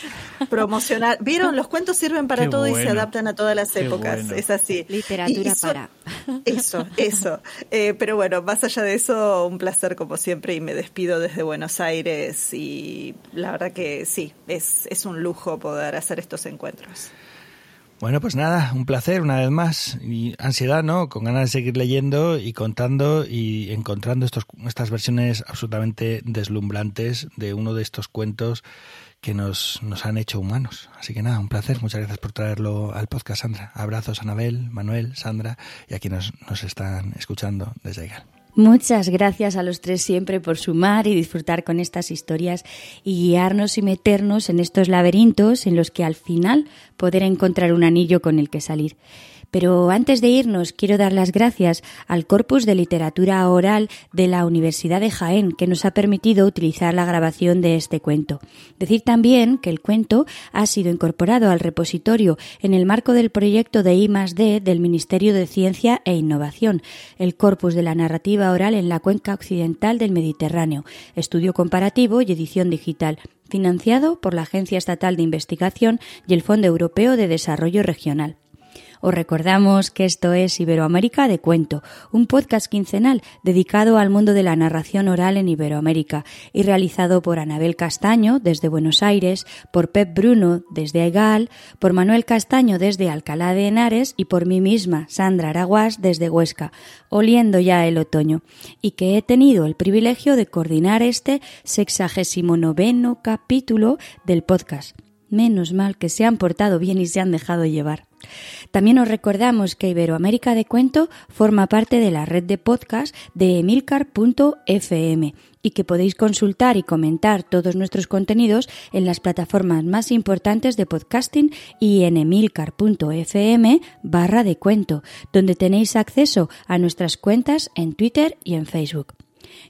promocionar. ¿Vieron? Los cuentos sirven para Qué todo bueno. y se adaptan a todas las Qué épocas. bueno. Es así. literatura para Eso, eso. Eh, pero bueno, más allá de eso, un placer como siempre y me despido desde Buenos Aires y la verdad que sí, es, es un lujo poder hacer estos encuentros. Bueno, pues nada, un placer una vez más. Y ansiedad, ¿no? Con ganas de seguir leyendo y contando y encontrando estos, estas versiones absolutamente deslumbrantes de uno de estos cuentos que nos, nos han hecho humanos. Así que nada, un placer. Muchas gracias por traerlo al podcast, Sandra. Abrazos, Anabel, Manuel, Sandra y a quienes nos, están escuchando desde IGAL. Muchas gracias a los tres siempre por sumar y disfrutar con estas historias y guiarnos y meternos en estos laberintos en los que al final poder encontrar un anillo con el que salir. Pero antes de irnos, quiero dar las gracias al Corpus de Literatura Oral de la Universidad de Jaén, que nos ha permitido utilizar la grabación de este cuento. Decir también que el cuento ha sido incorporado al repositorio en el marco del proyecto de I+D del Ministerio de Ciencia e Innovación, el Corpus de la Narrativa Oral en la Cuenca Occidental del Mediterráneo, estudio comparativo y edición digital financiado por la Agencia Estatal de Investigación y el Fondo Europeo de Desarrollo Regional. Os recordamos que esto es Iberoamérica de Cuento, un podcast quincenal dedicado al mundo de la narración oral en Iberoamérica y realizado por Anabel Castaño desde Buenos Aires, por Pep Bruno desde Aigal, por Manuel Castaño desde Alcalá de Henares y por mí misma, Sandra Araguás, desde Huesca, oliendo ya el otoño, y que he tenido el privilegio de coordinar este sexagésimo noveno capítulo del podcast. Menos mal que se han portado bien y se han dejado llevar. También os recordamos que Iberoamérica de Cuento forma parte de la red de podcast de emilcar.fm y que podéis consultar y comentar todos nuestros contenidos en las plataformas más importantes de podcasting y en emilcar.fm barra de cuento, donde tenéis acceso a nuestras cuentas en Twitter y en Facebook.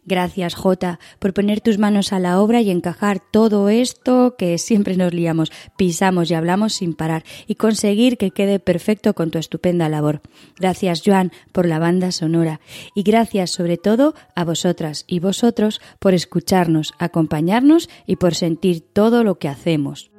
Gracias, Jota, por poner tus manos a la obra y encajar todo esto que siempre nos liamos, pisamos y hablamos sin parar y conseguir que quede perfecto con tu estupenda labor. Gracias, Joan, por la banda sonora. Y gracias sobre todo a vosotras y vosotros por escucharnos, acompañarnos y por sentir todo lo que hacemos.